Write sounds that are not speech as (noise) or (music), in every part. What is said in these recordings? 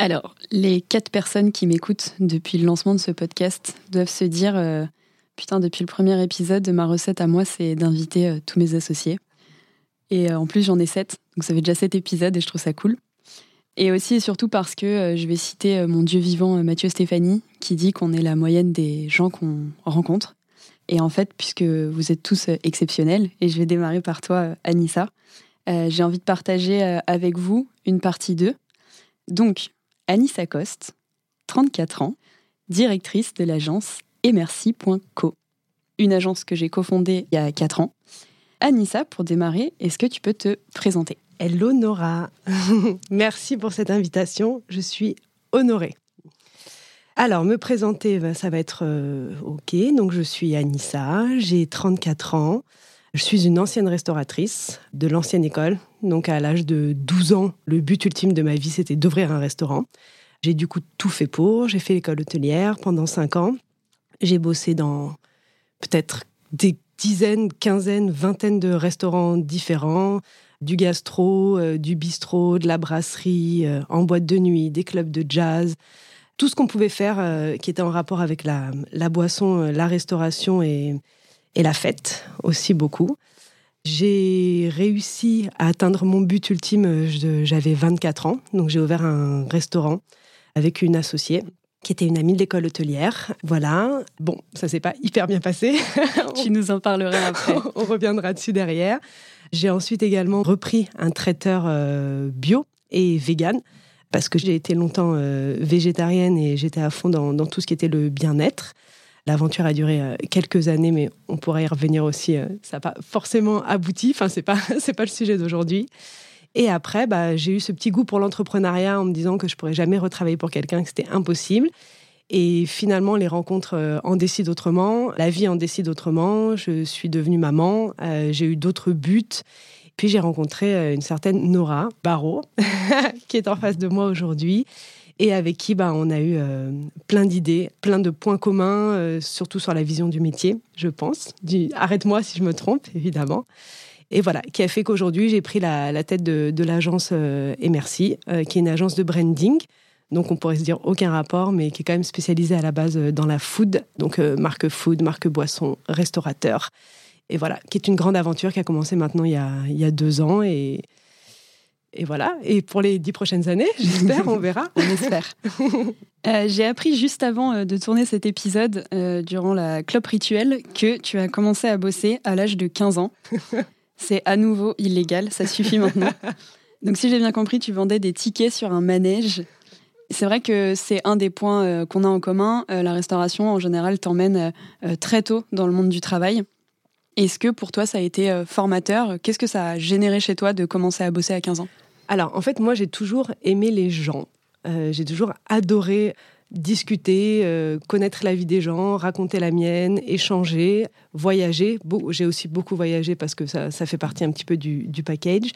Alors, les quatre personnes qui m'écoutent depuis le lancement de ce podcast doivent se dire euh, Putain, depuis le premier épisode, ma recette à moi, c'est d'inviter euh, tous mes associés. Et euh, en plus, j'en ai sept, donc ça fait déjà sept épisodes et je trouve ça cool. Et aussi et surtout parce que je vais citer mon dieu vivant Mathieu Stéphanie, qui dit qu'on est la moyenne des gens qu'on rencontre. Et en fait, puisque vous êtes tous exceptionnels, et je vais démarrer par toi, Anissa, j'ai envie de partager avec vous une partie d'eux. Donc, Anissa Coste, 34 ans, directrice de l'agence emercy.co, une agence que j'ai cofondée il y a 4 ans. Anissa, pour démarrer, est-ce que tu peux te présenter? Hello Nora, (laughs) merci pour cette invitation, je suis honorée. Alors, me présenter, ben, ça va être euh, OK. Donc, je suis Anissa, j'ai 34 ans. Je suis une ancienne restauratrice de l'ancienne école. Donc à l'âge de 12 ans, le but ultime de ma vie, c'était d'ouvrir un restaurant. J'ai du coup tout fait pour. J'ai fait l'école hôtelière pendant 5 ans. J'ai bossé dans peut-être des dizaines, quinzaines, vingtaines de restaurants différents, du gastro, euh, du bistrot, de la brasserie, euh, en boîte de nuit, des clubs de jazz, tout ce qu'on pouvait faire euh, qui était en rapport avec la, la boisson, la restauration et, et la fête aussi beaucoup. J'ai réussi à atteindre mon but ultime, j'avais 24 ans, donc j'ai ouvert un restaurant avec une associée qui était une amie de l'école hôtelière. Voilà. Bon, ça s'est pas hyper bien passé. (laughs) tu nous en parleras après. On reviendra dessus derrière. J'ai ensuite également repris un traiteur euh, bio et vegan parce que j'ai été longtemps euh, végétarienne et j'étais à fond dans, dans, tout ce qui était le bien-être. L'aventure a duré euh, quelques années, mais on pourrait y revenir aussi. Euh, ça n'a pas forcément abouti. Enfin, c'est pas (laughs) c'est pas le sujet d'aujourd'hui. Et après, bah, j'ai eu ce petit goût pour l'entrepreneuriat en me disant que je pourrais jamais retravailler pour quelqu'un, que c'était impossible. Et finalement, les rencontres euh, en décident autrement, la vie en décide autrement. Je suis devenue maman, j'ai eu d'autres buts. Puis j'ai rencontré une certaine Nora Barrault, (laughs) qui est en face de moi aujourd'hui et avec qui bah, on a eu euh, plein d'idées, plein de points communs, euh, surtout sur la vision du métier, je pense. Arrête-moi si je me trompe, évidemment. Et voilà, qui a fait qu'aujourd'hui, j'ai pris la, tête de, l'agence euh, Emercy, qui est une agence de branding. Donc on pourrait se dire aucun rapport, mais qui est quand même spécialisée à la base dans la food, donc marque food, marque boisson, restaurateur. Et voilà, qui est une grande aventure qui a commencé maintenant il y a, il y a deux ans. Et, et voilà. Et pour les dix prochaines années, (laughs) j'espère, on verra. (laughs) on espère. (laughs) Euh, j'ai appris juste avant euh, de tourner cet épisode, euh, durant la clope rituelle, que tu as commencé à bosser à l'âge de 15 ans. C'est à nouveau illégal, ça suffit maintenant. Donc si j'ai bien compris, tu vendais des tickets sur un manège. C'est vrai que c'est un des points qu'on a en commun. la restauration, en général, t'emmène très tôt dans le monde du travail. Est-ce que pour toi, ça a été formateur? Qu'est-ce que ça a généré chez toi de commencer à bosser à 15 ans? Alors, en fait, moi, j'ai toujours aimé les gens. Euh, j'ai toujours adoré discuter, euh, connaître la vie des gens, raconter la mienne, échanger, voyager. J'ai aussi beaucoup voyagé parce que ça, fait partie un petit peu du, package.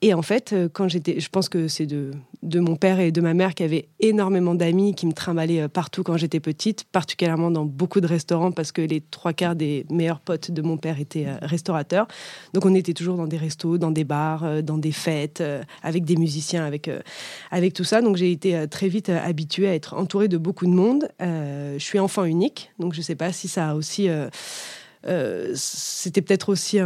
Et en fait, euh, quand j'étais, je pense que c'est de, de mon père et de ma mère qui avaient énormément d'amis qui me trimballaient euh, partout quand j'étais petite, particulièrement dans beaucoup de restaurants parce que les trois quarts des meilleurs potes de mon père étaient restaurateurs. Donc on était toujours dans des restos, dans des bars, dans des fêtes, avec des musiciens, avec, avec tout ça. Donc j'ai été très vite habituée à être entourée de beaucoup de monde. je suis enfant unique, donc je ne sais pas si ça a aussi euh, c'était peut-être aussi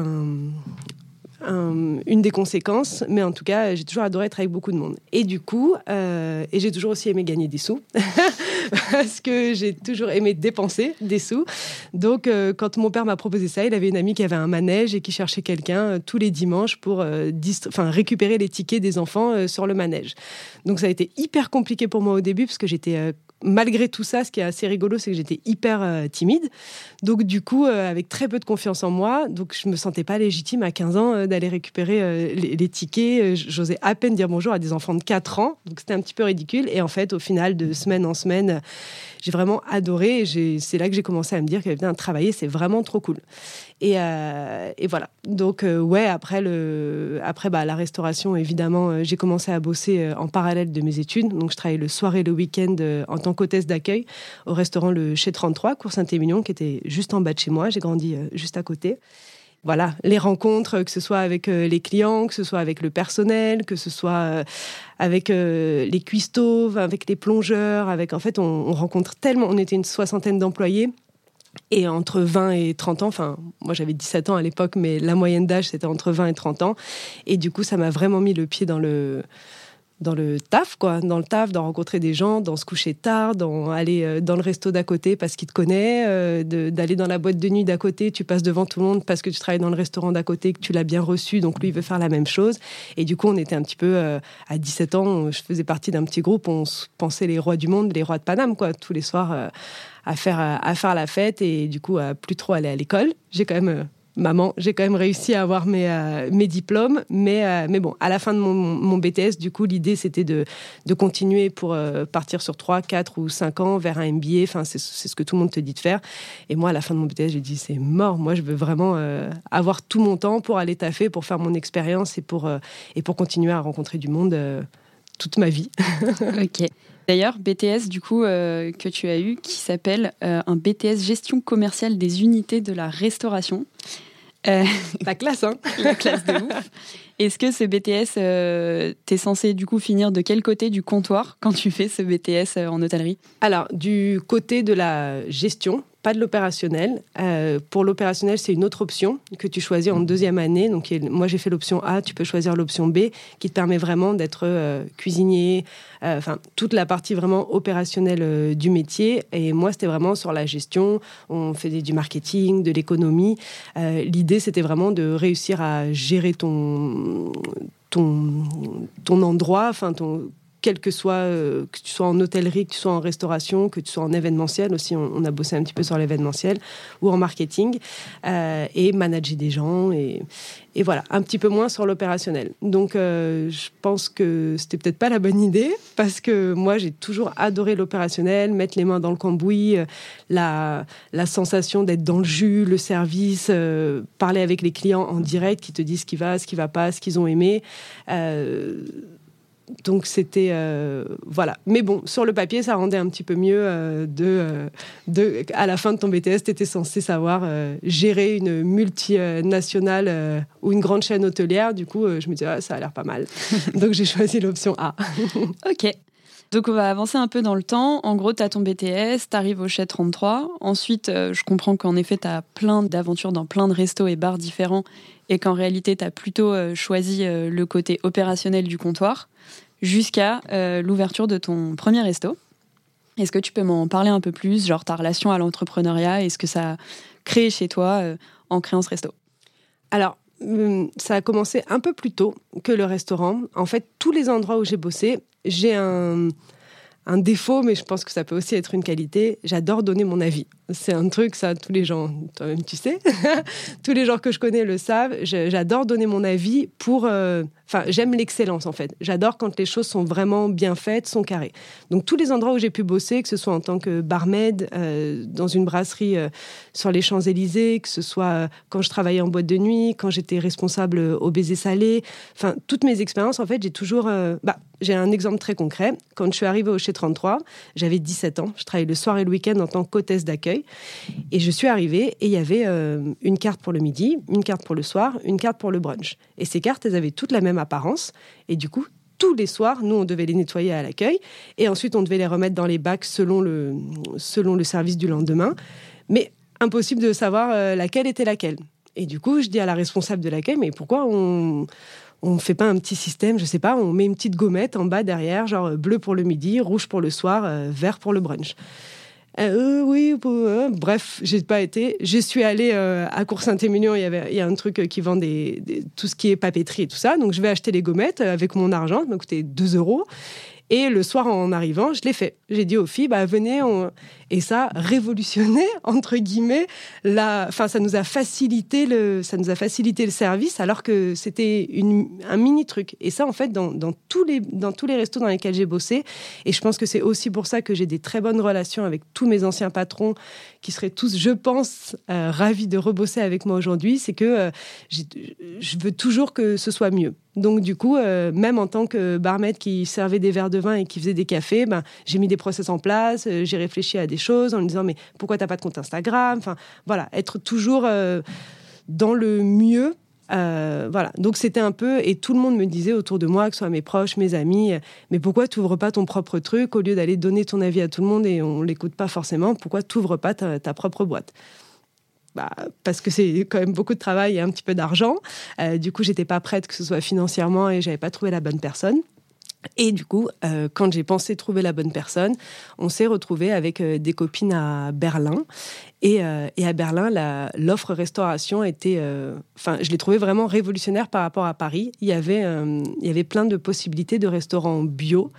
une des conséquences, mais en tout cas, j'ai toujours adoré être avec beaucoup de monde. Et du coup, euh, et j'ai toujours aussi aimé gagner des sous, (laughs) parce que j'ai toujours aimé dépenser des sous. Donc, euh, quand mon père m'a proposé ça, il avait une amie qui avait un manège et qui cherchait quelqu'un tous les dimanches pour récupérer les tickets des enfants sur le manège. Donc, ça a été hyper compliqué pour moi au début, parce que j'étais malgré tout ça, ce qui est assez rigolo, c'est que j'étais hyper euh, timide. Donc, du coup, euh, avec très peu de confiance en moi, donc je me sentais pas légitime à 15 ans euh, d'aller récupérer les, tickets. J'osais à peine dire bonjour à des enfants de 4 ans. Donc, c'était un petit peu ridicule. Et en fait, au final, de semaine en semaine, j'ai vraiment adoré. C'est là que j'ai commencé à me dire que travailler, c'est vraiment trop cool. Et, et voilà. Donc, ouais, après, bah, la restauration, évidemment, j'ai commencé à bosser en parallèle de mes études. Donc, je travaillais le soir et le week-end en tant qu'hôtesse d'accueil au restaurant Le Chez 33, Cours Saint-Émilion, qui était juste en bas de chez moi. J'ai grandi euh, juste à côté voilà, les rencontres, que ce soit avec euh, les clients, que ce soit avec le personnel, que ce soit euh, avec les cuistots, avec les plongeurs, avec en fait on, rencontre tellement, on était une soixantaine d'employés et entre 20 et 30 ans, enfin moi j'avais 17 ans à l'époque, mais la moyenne d'âge c'était entre 20 et 30 ans et du coup ça m'a vraiment mis le pied dans le dans le taf, quoi, dans le taf, d'en rencontrer des gens, d'en se coucher tard, d'en aller euh, dans le resto d'à côté parce qu'il te connaît, euh, d'aller dans la boîte de nuit d'à côté, tu passes devant tout le monde parce que tu travailles dans le restaurant d'à côté, que tu l'as bien reçu, donc lui il veut faire la même chose. Et du coup, on était un petit peu euh, à 17 ans, je faisais partie d'un petit groupe, on pensait les rois du monde, les rois de Paname, quoi, tous les soirs à faire à faire la fête et du coup à plus trop aller à l'école. J'ai quand même maman, j'ai quand même réussi à avoir mes, euh, mes diplômes, mais, euh, mais bon, à la fin de mon, BTS, du coup, l'idée c'était de, de continuer pour euh, partir sur 3, 4 ou 5 ans vers un MBA, enfin, c'est ce que tout le monde te dit de faire. Et moi, à la fin de mon BTS, j'ai dit, c'est mort, moi, je veux vraiment avoir tout mon temps pour aller taffer, pour faire mon expérience et pour, et pour continuer à rencontrer du monde toute ma vie. (laughs) ok. D'ailleurs, BTS, du coup, que tu as eu, qui s'appelle un BTS gestion commerciale des unités de la restauration. Euh, la classe, hein (laughs) La classe de ouf. Est-ce que ce BTS, euh, t'es censé du coup finir de quel côté du comptoir quand tu fais ce BTS euh, en hôtellerie? Alors, du côté de la gestion, pas de l'opérationnel. Euh, pour l'opérationnel, c'est une autre option que tu choisis en deuxième année. Donc, moi, j'ai fait l'option A, tu peux choisir l'option B, qui te permet vraiment d'être euh, cuisinier, euh, enfin, toute la partie vraiment opérationnelle du métier. Et moi, c'était vraiment sur la gestion. On faisait du marketing, de l'économie. L'idée, c'était vraiment de réussir à gérer ton, ton, ton endroit, enfin, ton quel que soit, euh, que tu sois en hôtellerie, que tu sois en restauration, que tu sois en événementiel aussi, on, a bossé un petit peu sur l'événementiel, ou en marketing, euh, et manager des gens, et, et, voilà, un petit peu moins sur l'opérationnel. Donc, euh, je pense que c'était peut-être pas la bonne idée, parce que moi, j'ai toujours adoré l'opérationnel, mettre les mains dans le cambouis, la, la sensation d'être dans le jus, le service, parler avec les clients en direct qui te disent ce qui va, ce qui va pas, ce qu'ils ont aimé donc c'était euh, voilà. Mais bon, sur le papier, ça rendait un petit peu mieux euh, de, euh, de, à la fin de ton BTS, tu étais censé savoir gérer une multinationale ou une grande chaîne hôtelière. Du coup, je me disais, ah, ça a l'air pas mal. (laughs) donc j'ai choisi l'option A. ok. Donc on va avancer un peu dans le temps. En gros, tu as ton BTS, tu arrives au Chet 33. Ensuite, je comprends qu'en effet, tu as plein d'aventures dans plein de restos et bars différents et qu'en réalité, tu as plutôt choisi le côté opérationnel du comptoir jusqu'à euh, l'ouverture de ton premier resto. Est-ce que tu peux m'en parler un peu plus, genre ta relation à l'entrepreneuriat et ce que ça a créé chez toi euh, en créant ce resto? Alors, hum, ça a commencé un peu plus tôt que le restaurant. En fait, tous les endroits où j'ai bossé, j'ai un, un défaut, mais je pense que ça peut aussi être une qualité. J'adore donner mon avis. C'est un truc, ça, tous les gens, toi-même tu sais, (laughs) tous les gens que je connais le savent. J'adore donner mon avis pour. Euh, enfin, j'aime l'excellence en fait. J'adore quand les choses sont vraiment bien faites, sont carrées. Donc, tous les endroits où j'ai pu bosser, que ce soit en tant que barmaid, euh, dans une brasserie euh, sur les Champs-Élysées, que ce soit quand je travaillais en boîte de nuit, quand j'étais responsable au baiser salé, enfin, toutes mes expériences, en fait, j'ai toujours. bah, j'ai un exemple très concret. Quand je suis arrivée au Chez 33, j'avais 17 ans. Je travaillais le soir et le week-end en tant qu'hôtesse d'accueil. Et je suis arrivée et il y avait euh, une carte pour le midi, une carte pour le soir, une carte pour le brunch. Et ces cartes, elles avaient toutes la même apparence. Et du coup, tous les soirs, nous, on devait les nettoyer à l'accueil. Et ensuite, on devait les remettre dans les bacs selon le, selon le service du lendemain. Mais impossible de savoir euh, laquelle était laquelle. Et du coup, je dis à la responsable de l'accueil, mais pourquoi on on fait pas un petit système, je sais pas, on met une petite gommette en bas derrière, genre euh, bleu pour le midi, rouge pour le soir, vert pour le brunch. Euh, oui, bref, j'ai pas été. Je suis allée à Cours Saint-Émilion. Il y il y a un truc qui vend des, tout ce qui est papeterie et tout ça. Donc je vais acheter les gommettes avec mon argent. Ça m'a coûté 2 euros. Et le soir, en arrivant, je l'ai fait. J'ai dit aux filles, bah, venez, et ça révolutionné, (laughs) entre guillemets, la... enfin, ça nous a facilité le, ça nous a facilité le service, alors que c'était un mini truc. Et ça, en fait, dans, dans, tous les, dans tous les restos dans lesquels j'ai bossé, et je pense que c'est aussi pour ça que j'ai des très bonnes relations avec tous mes anciens patrons, qui seraient tous, je pense, euh, ravis de rebosser avec moi aujourd'hui, c'est que euh, je veux toujours que ce soit mieux. Donc du coup, euh, même en tant que barmaid qui servait des verres de vin et qui faisait des cafés, ben, j'ai mis des process en place, j'ai réfléchi à des choses en me disant mais pourquoi t'as pas de compte Instagram? Enfin voilà, être toujours dans le mieux. Voilà, donc c'était un peu, et tout le monde me disait autour de moi, que ce soit mes proches, mes amis, mais pourquoi tu ouvres pas ton propre truc au lieu d'aller donner ton avis à tout le monde et on l'écoute pas forcément Pourquoi tu ouvres pas ta propre boîte? Bah, parce que c'est quand même beaucoup de travail et un petit peu d'argent. Euh, du coup, j'étais pas prête que ce soit financièrement et j'avais pas trouvé la bonne personne. Et du coup, euh, quand j'ai pensé trouver la bonne personne, on s'est retrouvé avec euh, des copines à Berlin. Et, et à Berlin, l'offre restauration était, enfin, je l'ai trouvé vraiment révolutionnaire par rapport à Paris. Il y avait, il y avait plein de possibilités de restaurants bio,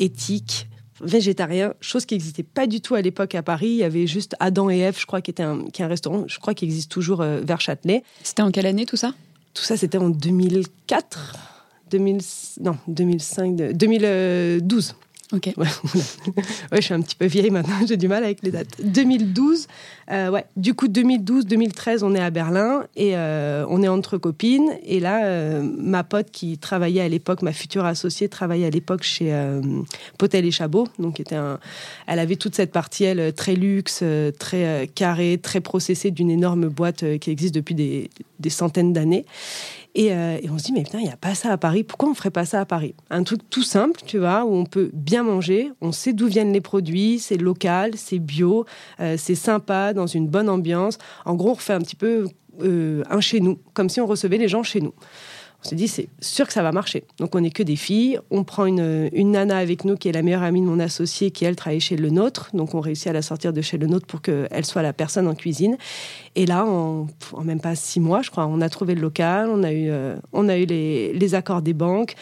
éthiques, végétarien, chose qui n'existait pas du tout à l'époque à Paris. Il y avait juste Adam et Ève, je crois, qui était un, qui est un restaurant, je crois, qui existe toujours euh, vers Châtelet. C'était en quelle année tout ça? Tout ça, c'était en 2004, 2000, non, 2005, 2012. Ok. (laughs) Ouais, je suis un petit peu vieille maintenant, j'ai du mal avec les dates. 2012, euh, ouais. Du coup, 2012-2013, on est à Berlin et euh, on est entre copines. Et là, euh, ma pote qui travaillait à l'époque, ma future associée, travaillait à l'époque chez Potel et Chabot. Donc, était un... elle avait toute cette partie, elle, très luxe, très carrée, très processée d'une énorme boîte qui existe depuis des, des centaines d'années. Euh, et, on se dit, mais putain, il n'y a pas ça à Paris. Pourquoi on ne ferait pas ça à Paris? Un truc tout simple, tu vois, où on peut bien manger, on sait d'où viennent les produits, c'est local, c'est bio, euh, c'est sympa, dans une bonne ambiance. En gros, on refait un petit peu euh, un chez nous, comme si on recevait les gens chez nous on s'est dit, c'est sûr que ça va marcher. Donc, on n'est que des filles. On prend une, une, nana avec nous qui est la meilleure amie de mon associé, qui, elle, travaille chez Le Nôtre. Donc, on réussit à la sortir de chez Le Nôtre pour qu'elle soit la personne en cuisine. Et là, en, même pas six mois, je crois, on a trouvé le local, on a eu, euh, on a eu les, accords des banques,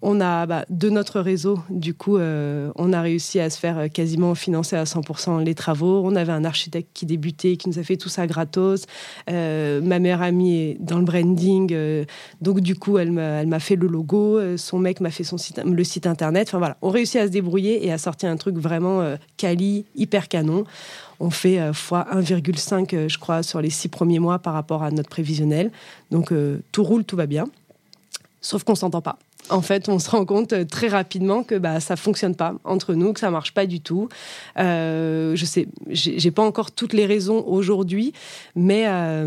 on a, bah, de notre réseau, du coup, euh, on a réussi à se faire euh, quasiment financer à 100% les travaux. On avait un architecte qui débutait, qui nous a fait tout ça gratos. Ma mère amie est dans le branding, donc du coup, elle m'a fait le logo. son mec m'a fait son site, le site internet. Enfin voilà, on réussit à se débrouiller et à sortir un truc vraiment quali, hyper canon. On fait fois 1,5, je crois, sur les six premiers mois par rapport à notre prévisionnel. Donc tout roule, tout va bien. Sauf qu'on s'entend pas en fait, on se rend compte euh, très rapidement que bah, ça fonctionne pas entre nous, que ça marche pas du tout. Euh, je sais, j'ai pas encore toutes les raisons aujourd'hui, mais euh,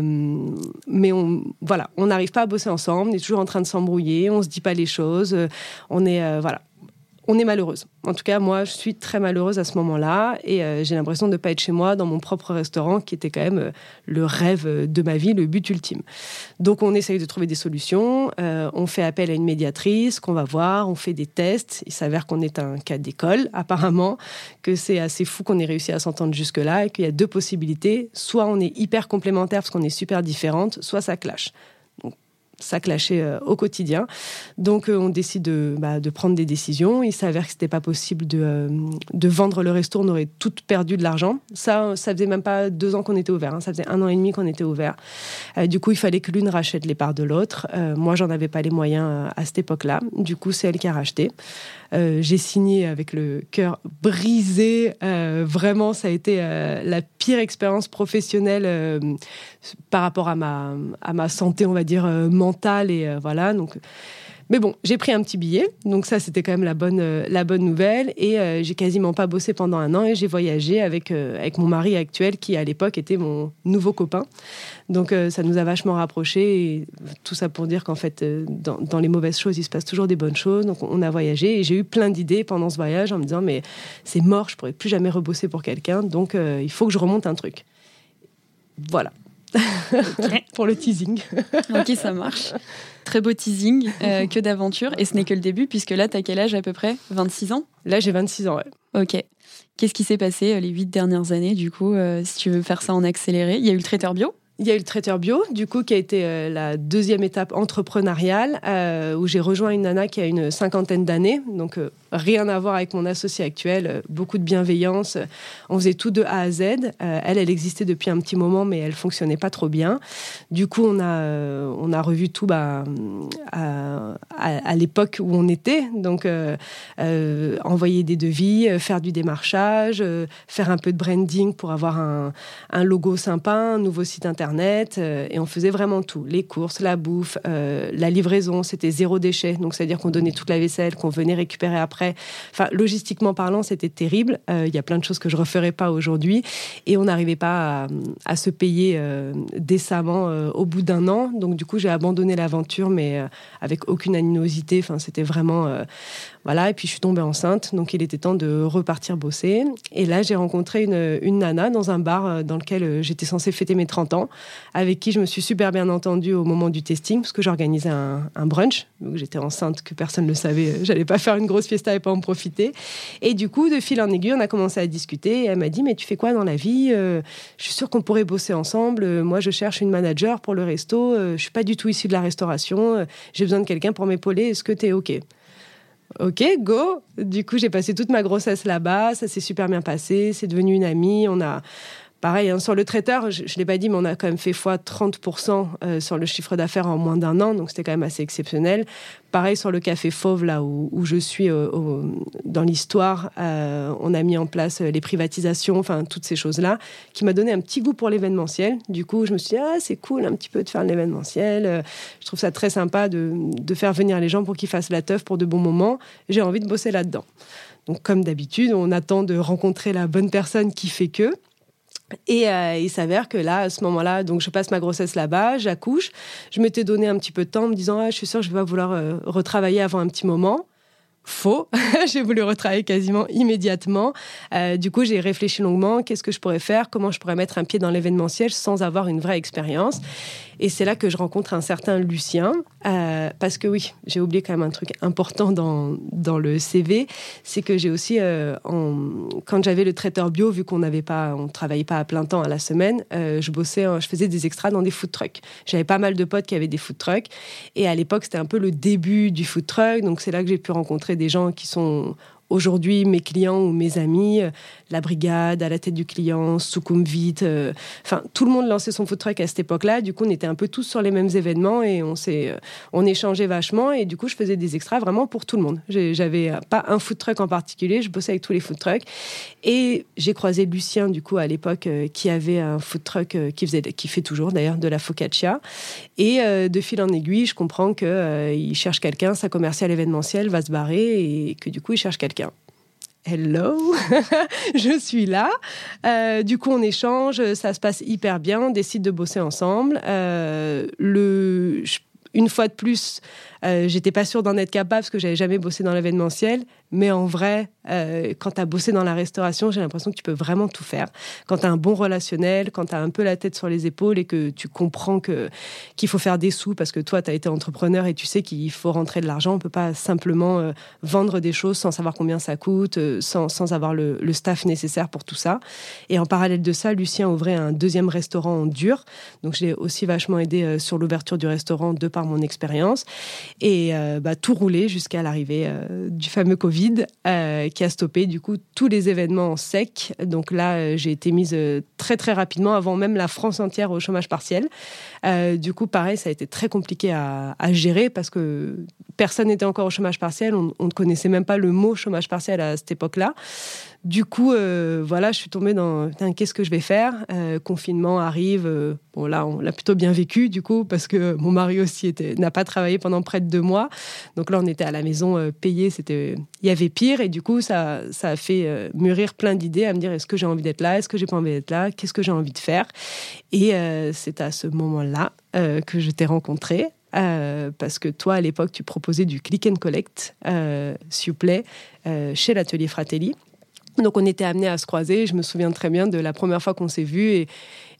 mais on voilà, on n'arrive pas à bosser ensemble. On est toujours en train de s'embrouiller, on se dit pas les choses. On est voilà, on est malheureuse. En tout cas, moi, je suis très malheureuse à ce moment-là et euh, j'ai l'impression de ne pas être chez moi dans mon propre restaurant qui était quand même euh, le rêve de ma vie, le but ultime. Donc, on essaye de trouver des solutions. Euh, on fait appel à une médiatrice qu'on va voir, on fait des tests. Il s'avère qu'on est un cas d'école, (laughs) apparemment, que c'est assez fou qu'on ait réussi à s'entendre jusque-là et qu'il y a deux possibilités. Soit on est hyper complémentaires parce qu'on est super différentes, soit ça clash ça clashait euh, au quotidien. Donc euh, on décide bah, de, prendre des décisions. Il s'avère que c'était pas possible de, euh, vendre le resto, on aurait tout perdu de l'argent. Ça, ça faisait même pas deux ans qu'on était ouvert, hein. ça faisait un an et demi qu'on était ouvert. du coup, il fallait que l'une rachète les parts de l'autre. moi, j'en avais pas les moyens à cette époque-là. Du coup, c'est elle qui a racheté. J'ai signé avec le cœur brisé. vraiment, ça a été la pire expérience professionnelle par rapport à ma, à ma santé, on va dire, mentale et euh, voilà. Donc, mais bon, j'ai pris un petit billet, donc ça c'était quand même la bonne, euh, la bonne nouvelle. Et euh, j'ai quasiment pas bossé pendant un an et j'ai voyagé avec, avec mon mari actuel qui à l'époque était mon nouveau copain. Donc ça nous a vachement rapprochés. Et tout ça pour dire qu'en fait, dans, dans, les mauvaises choses, il se passe toujours des bonnes choses. Donc on a voyagé et j'ai eu plein d'idées pendant ce voyage en me disant mais c'est mort, je pourrais plus jamais rebosser pour quelqu'un, donc il faut que je remonte un truc. Voilà. Pour le teasing. ok, ça marche. Très beau teasing, euh, que d'aventure. Et ce n'est que le début, puisque là, tu as quel âge à peu près? 26 ans? Là, j'ai 26 ans, ouais. Ok. Qu'est-ce qui s'est passé euh, les huit dernières années, du coup, euh, si tu veux faire ça en accéléré? Il y a eu le traiteur bio? Il y a eu le traiteur bio, du coup, qui a été la deuxième étape entrepreneuriale, où j'ai rejoint une nana qui a une cinquantaine d'années, donc rien à voir avec mon associé actuel, beaucoup de bienveillance. On faisait tout de A à Z. elle, elle existait depuis un petit moment, mais elle fonctionnait pas trop bien. Du coup, on a, on a revu tout bah, à, l'époque où on était. Donc, envoyer des devis, faire du démarchage, faire un peu de branding pour avoir un logo sympa, un nouveau site internet. et on faisait vraiment tout. Les courses, la bouffe, la livraison, c'était zéro déchet. Donc, c'est-à-dire qu'on donnait toute la vaisselle, qu'on venait récupérer après. Enfin, logistiquement parlant, c'était terrible. Euh, il y a plein de choses que je referais pas aujourd'hui. Et on n'arrivait pas à, se payer euh, décemment euh, au bout d'un an. Donc, du coup, j'ai abandonné l'aventure, mais avec aucune animosité. Enfin, c'était vraiment voilà, et puis je suis tombée enceinte, donc il était temps de repartir bosser. Et là, j'ai rencontré une, nana dans un bar euh, dans lequel euh, j'étais censée fêter mes 30 ans, avec qui je me suis super bien entendue au moment du testing, parce que j'organisais un, un, brunch. Donc j'étais enceinte, que personne ne le savait, j'allais pas faire une grosse fiesta et pas en profiter. Et du coup, de fil en aiguille, on a commencé à discuter. Et elle m'a dit, mais tu fais quoi dans la vie euh, Je suis sûre qu'on pourrait bosser ensemble. Moi, je cherche une manager pour le resto. Je suis pas du tout issue de la restauration. J'ai besoin de quelqu'un pour m'épauler. Est-ce que tu es OK? Ok, go. Du coup, j'ai passé toute ma grossesse là-bas. Ça s'est super bien passé. C'est devenu une amie. On a, pareil, hein, sur le traiteur, je ne l'ai pas dit, mais on a quand même fait fois 30% euh, sur le chiffre d'affaires en moins d'un an. Donc, c'était quand même assez exceptionnel. Pareil sur le café Fauve, là où, je suis euh, dans l'histoire, euh, on a mis en place les privatisations, enfin toutes ces choses-là, qui m'a donné un petit goût pour l'événementiel. Du coup, je me suis dit, ah, c'est cool un petit peu de faire l'événementiel. Je trouve ça très sympa de, de faire venir les gens pour qu'ils fassent la teuf pour de bons moments. J'ai envie de bosser là-dedans. Donc, comme d'habitude, on attend de rencontrer la bonne personne qui fait que. Et euh, il s'avère que là, à ce moment-là, donc je passe ma grossesse là-bas, j'accouche. Je m'étais donné un petit peu de temps en me disant, ah, je suis sûre que je vais pas vouloir euh, retravailler avant un petit moment. Faux. (laughs) j'ai voulu retravailler quasiment immédiatement. Euh, du coup, j'ai réfléchi longuement. Qu'est-ce que je pourrais faire? Comment je pourrais mettre un pied dans l'événementiel sans avoir une vraie expérience? Et c'est là que je rencontre un certain Lucien. Euh, parce que oui, j'ai oublié quand même un truc important dans, dans le CV. C'est que j'ai aussi, euh, quand j'avais le traiteur bio, vu qu'on n'avait pas, on travaillait pas à plein temps à la semaine, je bossais, je faisais des extras dans des food trucks. J'avais pas mal de potes qui avaient des food trucks. Et à l'époque, c'était un peu le début du food truck. Donc c'est là que j'ai pu rencontrer des gens qui sont aujourd'hui mes clients ou mes amis, euh, la brigade, à la tête du client, Sucumvit, euh, enfin tout le monde lançait son food truck à cette époque-là. Du coup, on était un peu tous sur les mêmes événements et on s'est, euh, on échangeait vachement et du coup, je faisais des extras vraiment pour tout le monde. J'avais pas un food truck en particulier, je bossais avec tous les food trucks et j'ai croisé Lucien du coup à l'époque qui avait un food truck qui faisait, qui fait toujours d'ailleurs de la focaccia et de fil en aiguille, je comprends que il cherche quelqu'un, sa commercial événementiel va se barrer et que du coup, il cherche quelqu'un. Hello, (laughs) je suis là. Euh, du coup, on échange, ça se passe hyper bien, on décide de bosser ensemble. Euh, une fois de plus, euh, j'étais pas sûre d'en être capable parce que j'avais jamais bossé dans l'événementiel. Mais en vrai, euh, quand tu as bossé dans la restauration, j'ai l'impression que tu peux vraiment tout faire. Quand tu as un bon relationnel, quand tu as un peu la tête sur les épaules et que tu comprends que qu'il faut faire des sous parce que toi, tu as été entrepreneur et tu sais qu'il faut rentrer de l'argent. On peut pas simplement euh, vendre des choses sans savoir combien ça coûte, sans, sans avoir le, staff nécessaire pour tout ça. Et en parallèle de ça, Lucien ouvrait un deuxième restaurant en dur. Donc, je l'ai aussi vachement aidé sur l'ouverture du restaurant de par mon expérience et euh, bah, tout roulé jusqu'à l'arrivée euh, du fameux Covid euh, qui a stoppé du coup tous les événements en sec. Donc là, j'ai été mise très très rapidement avant même la France entière au chômage partiel. du coup, pareil, ça a été très compliqué à, gérer parce que personne n'était encore au chômage partiel. On, ne connaissait même pas le mot chômage partiel à cette époque-là. Du coup, euh, voilà, je suis tombée dans qu'est-ce que je vais faire? Euh, Confinement arrive. Euh, bon, là, on l'a plutôt bien vécu, du coup, parce que mon mari aussi n'a pas travaillé pendant près de deux mois. Donc là, on était à la maison payé. C'était, il y avait pire. Et du coup, ça, ça a fait mûrir plein d'idées à me dire est-ce que j'ai envie d'être là? Est-ce que j'ai pas envie d'être là? Qu'est-ce que j'ai envie de faire? Et c'est à ce moment-là que je t'ai rencontré. parce que toi, à l'époque, tu proposais du click and collect, s'il vous plaît, chez l'atelier Fratelli. Donc on était amenés à se croiser. Je me souviens très bien de la première fois qu'on s'est vus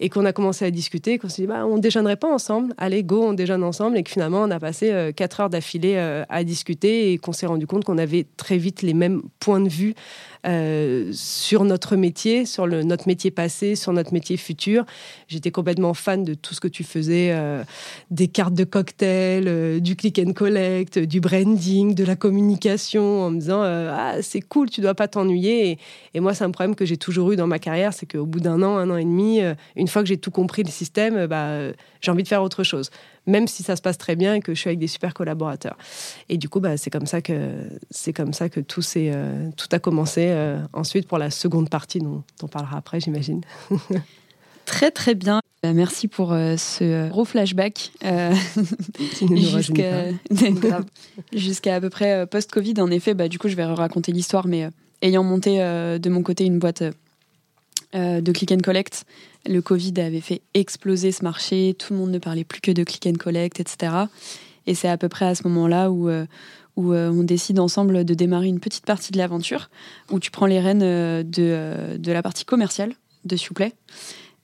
et qu'on a commencé à discuter, qu'on s'est dit, bah, on déjeunerait pas ensemble, allez, go, on déjeune ensemble, et que finalement, on a passé quatre heures d'affilée à discuter et qu'on s'est rendu compte qu'on avait très vite les mêmes points de vue euh, sur notre métier, sur le, notre métier passé, sur notre métier futur. J'étais complètement fan de tout ce que tu faisais, euh, des cartes de cocktail, euh, du click and collect, du branding, de la communication, en me disant ah c'est cool, tu dois pas t'ennuyer. Et, moi, c'est un problème que j'ai toujours eu dans ma carrière, c'est qu'au bout d'un an, un an et demi, une fois que j'ai tout compris le système, bah, j'ai envie de faire autre chose même si ça se passe très bien et que je suis avec des super collaborateurs. Et du coup, bah, c'est comme ça que c'est comme ça que tout, euh, tout a commencé. Euh, ensuite, pour la seconde partie, dont on parlera après, j'imagine. (laughs) très très bien. Bah, merci pour euh, ce gros flashback (laughs) (laughs) jusqu'à à peu près post-Covid. En effet, bah, du coup, je vais raconter l'histoire, mais ayant monté de mon côté une boîte de click and collect, le Covid avait fait exploser ce marché, tout le monde ne parlait plus que de click and collect, etc. Et c'est à peu près à ce moment-là où, euh, euh, on décide ensemble de démarrer une petite partie de l'aventure, où tu prends les rênes euh, de, de la partie commerciale de Souplet.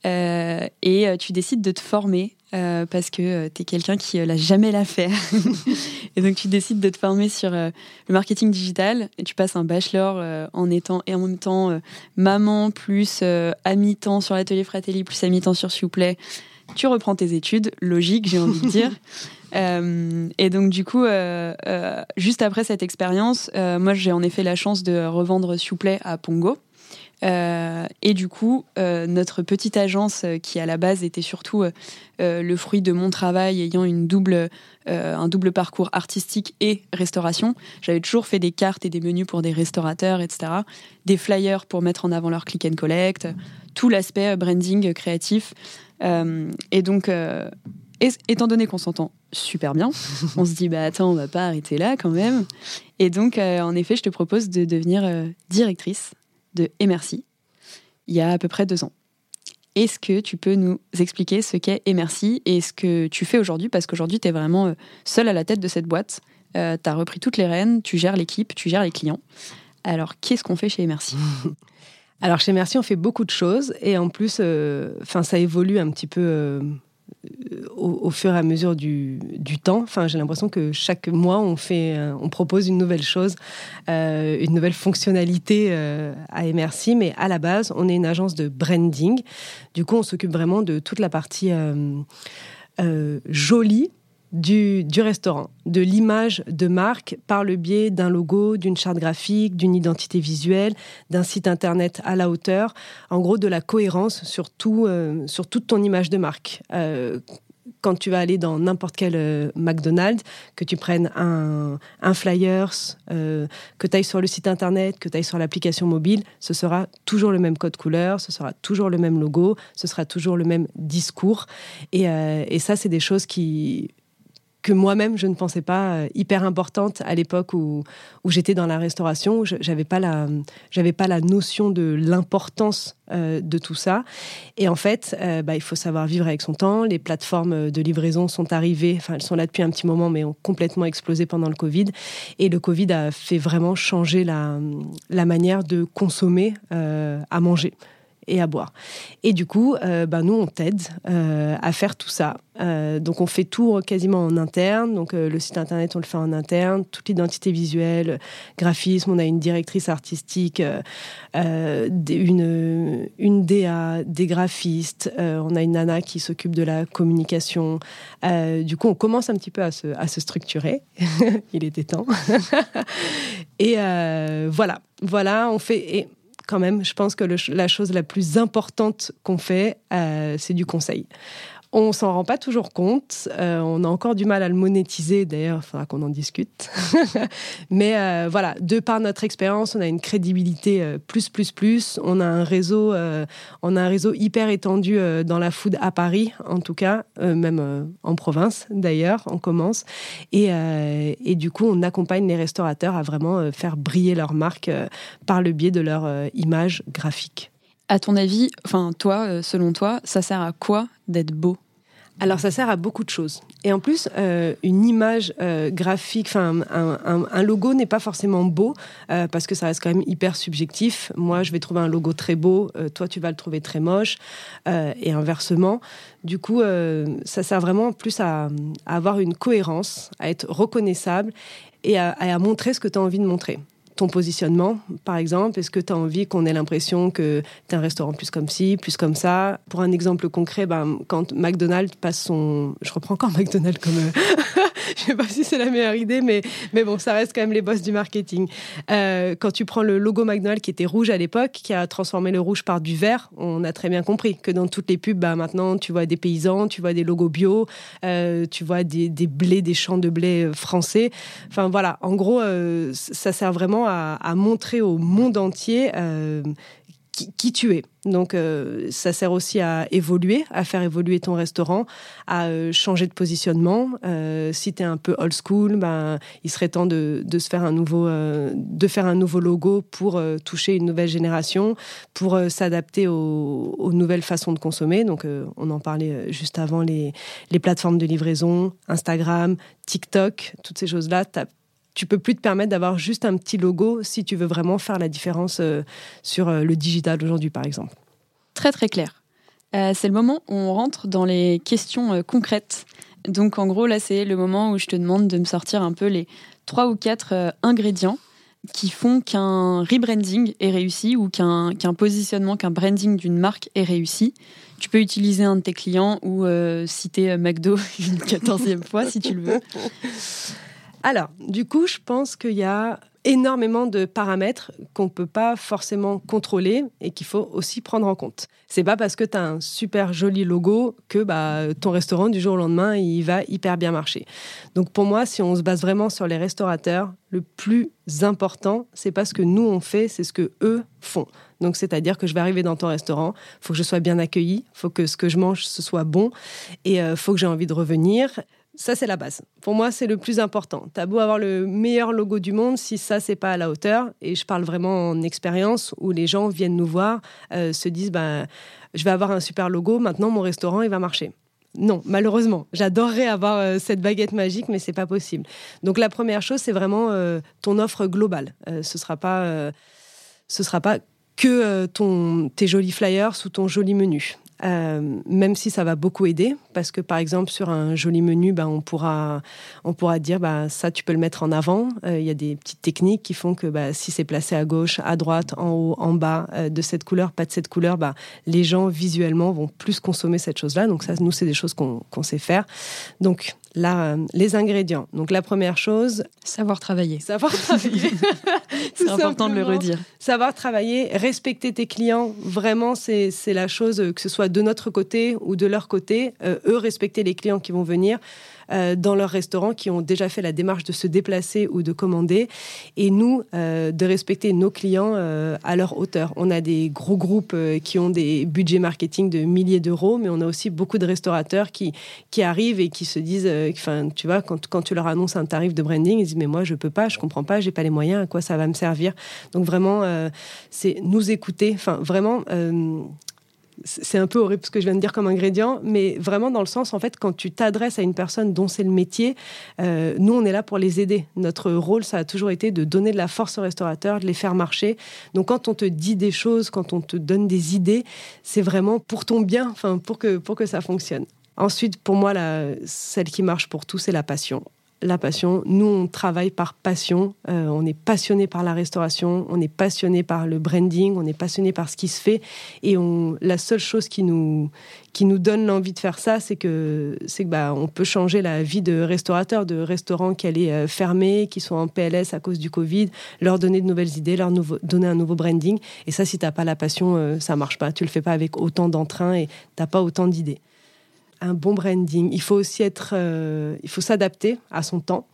et tu décides de te former parce que tu es quelqu'un qui l'a jamais la faire. (laughs) et donc tu décides de te former sur le marketing digital et tu passes un bachelor en étant et en même temps maman plus à mi-temps sur l'atelier Fratelli plus à mi-temps sur Souplet. Tu reprends tes études, logique j'ai envie de dire. (laughs) et donc du coup, juste après cette expérience, moi j'ai en effet la chance de revendre Souplet à Pongo. Euh, et du coup, euh, notre petite agence, euh, qui à la base était surtout le fruit de mon travail, ayant une double, un double parcours artistique et restauration, j'avais toujours fait des cartes et des menus pour des restaurateurs, etc. Des flyers pour mettre en avant leur click and collect, tout l'aspect branding créatif. et donc, étant donné qu'on s'entend super bien, on se dit bah attends, on va pas arrêter là quand même. Et donc, en effet, je te propose de devenir directrice de il y a à peu près deux ans. Est-ce que tu peux nous expliquer ce qu'est Et Merci et ce que tu fais aujourd'hui? Parce qu'aujourd'hui, tu es vraiment euh, seul à la tête de cette boîte. Euh, tu as repris toutes les rênes, tu gères l'équipe, tu gères les clients. Alors, qu'est-ce qu'on fait chez Merci? (laughs) Alors, chez Merci, on fait beaucoup de choses. Et en plus, euh, ça évolue un petit peu au, fur et à mesure du, temps. Enfin, j'ai l'impression que chaque mois, on, fait, euh, on propose une nouvelle chose, euh, une nouvelle fonctionnalité euh, à Emercy. Mais à la base, on est une agence de branding. Du coup, on s'occupe vraiment de toute la partie jolie du, restaurant, de l'image de marque par le biais d'un logo, d'une charte graphique, d'une identité visuelle, d'un site internet à la hauteur, en gros de la cohérence sur, euh, sur toute ton image de marque. Euh, quand tu vas aller dans n'importe quel euh, McDonald's, que tu prennes un, un flyers, que tu ailles sur le site internet, que tu ailles sur l'application mobile, ce sera toujours le même code couleur, ce sera toujours le même logo, ce sera toujours le même discours. Et, et ça, c'est des choses qui, moi-même je ne pensais pas euh, hyper importante à l'époque où, où j'étais dans la restauration. J'avais pas la j'avais pas la notion de l'importance euh, de tout ça. Et en fait, euh, bah, il faut savoir vivre avec son temps. Les plateformes de livraison sont arrivées, enfin elles sont là depuis un petit moment, mais ont complètement explosé pendant le Covid. Et le Covid a fait vraiment changer la, la manière de consommer à manger et à boire. Et du coup, euh, bah, nous, on t'aide euh, à faire tout ça. Euh, donc, on fait tout quasiment en interne. Donc, le site internet, on le fait en interne. Toute l'identité visuelle, graphisme, on a une directrice artistique, une, une DA, des graphistes. on a une nana qui s'occupe de la communication. du coup, on commence un petit peu à se, à se structurer. (laughs) Il était temps. (laughs) et voilà. Voilà, on fait. Et quand même, je pense que la chose la plus importante qu'on fait, euh, c'est du conseil. On s'en rend pas toujours compte. Euh, on a encore du mal à le monétiser. D'ailleurs, il faudra qu'on en discute. (laughs) Mais euh, voilà, de par notre expérience, on a une crédibilité euh, plus, plus, plus. On a un réseau, on a un réseau hyper étendu dans la food à Paris, en tout cas, même en province d'ailleurs. On commence et, et, du coup, on accompagne les restaurateurs à vraiment faire briller leur marque par le biais de leur image graphique. À ton avis, enfin toi, selon toi, ça sert à quoi d'être beau alors ça sert à beaucoup de choses. Et en plus, euh, une image euh, graphique, enfin un, logo n'est pas forcément beau euh, parce que ça reste quand même hyper subjectif. Moi, je vais trouver un logo très beau, toi, tu vas le trouver très moche, et inversement. Du coup, ça sert vraiment plus à, avoir une cohérence, à être reconnaissable et à montrer ce que tu as envie de montrer ton positionnement, par exemple? Est-ce que tu as envie qu'on ait l'impression que tu es un restaurant plus comme ci, plus comme ça? Pour un exemple concret, ben, quand McDonald's passe son... Je reprends encore (laughs) McDonald's comme... Euh, je sais pas si c'est la meilleure idée, mais, mais bon, ça reste quand même les boss du marketing. Euh, quand tu prends le logo McDonald's qui était rouge à l'époque, qui a transformé le rouge par du vert, on a très bien compris que dans toutes les pubs, bah, maintenant, tu vois des paysans, tu vois des logos bio, euh, tu vois des, des, blés, des champs de blé français. Enfin voilà, en gros, ça sert vraiment à, montrer au monde entier euh, qui, tu es. Donc, euh, ça sert aussi à évoluer, à faire évoluer ton restaurant, à euh, changer de positionnement. si tu es un peu old school, ben, il serait temps de, se faire un nouveau, de faire un nouveau logo pour toucher une nouvelle génération, pour s'adapter aux, nouvelles façons de consommer. Donc, on en parlait juste avant les plateformes de livraison, Instagram, TikTok, toutes ces choses-là tu peux plus te permettre d'avoir juste un petit logo si tu veux vraiment faire la différence euh, sur euh, le digital aujourd'hui, par exemple. Très très clair. Euh, c'est le moment où on rentre dans les questions concrètes. Donc en gros, là, c'est le moment où je te demande de me sortir un peu les trois ou quatre ingrédients qui font qu'un rebranding est réussi ou qu'un positionnement, qu'un branding d'une marque est réussi. Tu peux utiliser un de tes clients ou citer McDo (laughs) une quatorzième fois si tu le veux. (laughs) Alors, du coup, je pense qu'il y a énormément de paramètres qu'on ne peut pas forcément contrôler et qu'il faut aussi prendre en compte. C'est pas parce que tu as un super joli logo que bah, ton restaurant du jour au lendemain il va hyper bien marcher. Donc pour moi, si on se base vraiment sur les restaurateurs, le plus important, c'est pas ce que nous on fait, c'est ce que eux font. Donc c'est-à-dire que je vais arriver dans ton restaurant, faut que je sois bien accueilli, il faut que ce que je mange ce soit bon et euh, faut que j'ai envie de revenir. Ça, c'est la base. Pour moi, c'est le plus important. T'as beau avoir le meilleur logo du monde, si ça, c'est pas à la hauteur, et je parle vraiment en expérience, où les gens viennent nous voir, euh, se disent, ben, je vais avoir un super logo, maintenant mon restaurant, il va marcher. Non, malheureusement. J'adorerais avoir euh, cette baguette magique, mais c'est pas possible. Donc la première chose, c'est vraiment euh, ton offre globale. ce sera pas, ce sera pas que ton, tes jolis flyers ou ton joli menu. Euh, même si ça va beaucoup aider, parce que par exemple sur un joli menu, ben, on, pourra, on pourra dire bah, ça tu peux le mettre en avant. Euh, il y a des petites techniques qui font que bah, si c'est placé à gauche, à droite, en haut, en bas, euh, de cette couleur, pas de cette couleur, bah, les gens visuellement vont plus consommer cette chose-là. Donc ça, nous, c'est des choses qu'on sait faire. Donc là, les ingrédients. Donc la première chose, savoir travailler. Savoir (laughs) travailler. c'est important de le redire. Savoir travailler, respecter tes clients. Vraiment, c'est la chose que ce soit de notre côté ou de leur côté, euh, eux respecter les clients qui vont venir. Euh, dans leur restaurant qui ont déjà fait la démarche de se déplacer ou de commander, et nous euh, de respecter nos clients à leur hauteur. On a des gros groupes qui ont des budgets marketing de milliers d'euros, mais on a aussi beaucoup de restaurateurs qui, qui arrivent et qui se disent, enfin, tu vois, quand, tu leur annonces un tarif de branding, ils disent mais moi je peux pas, je comprends pas, j'ai pas les moyens, à quoi ça va me servir? Donc vraiment, c'est nous écouter, enfin vraiment c'est un peu horrible ce que je viens de dire comme ingrédient, mais vraiment dans le sens, en fait, quand tu t'adresses à une personne dont c'est le métier, euh, nous, on est là pour les aider. Notre rôle, ça a toujours été de donner de la force aux restaurateurs, de les faire marcher. Donc, quand on te dit des choses, quand on te donne des idées, c'est vraiment pour ton bien, pour que, pour que ça fonctionne. Ensuite, pour moi, celle qui marche pour tout, c'est la passion la passion. Nous, on travaille par passion. Euh, on est passionné par la restauration, on est passionné par le branding, on est passionné par ce qui se fait. Et la seule chose qui nous, donne l'envie de faire ça, c'est que bah, on peut changer la vie de restaurateurs, de restaurants qui allaient euh, fermer, qui sont en PLS à cause du Covid, leur donner de nouvelles idées, leur donner un nouveau branding. Et ça, si t'as pas la passion, euh, ça marche pas. Tu le fais pas avec autant d'entrain et t'as pas autant d'idées un bon branding. Il faut aussi être, euh, il faut s'adapter à son temps,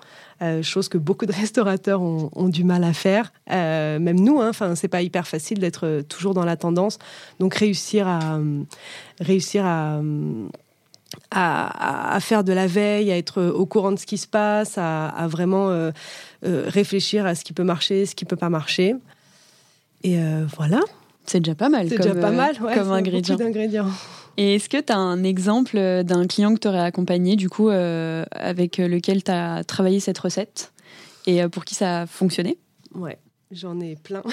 euh, chose que beaucoup de restaurateurs ont, du mal à faire. Euh, même nous, hein, enfin, c'est pas hyper facile d'être toujours dans la tendance. Donc réussir à réussir à, à, faire de la veille, à être au courant de ce qui se passe, à, vraiment réfléchir à ce qui peut marcher, ce qui peut pas marcher. Et voilà. C'est déjà pas mal. C'est déjà pas mal, ouais, comme ingrédient. d'ingrédients. Et est-ce que tu as un exemple d'un client que tu aurais accompagné, du coup, avec lequel tu as travaillé cette recette et pour qui ça a fonctionné? Ouais, j'en ai plein. (laughs)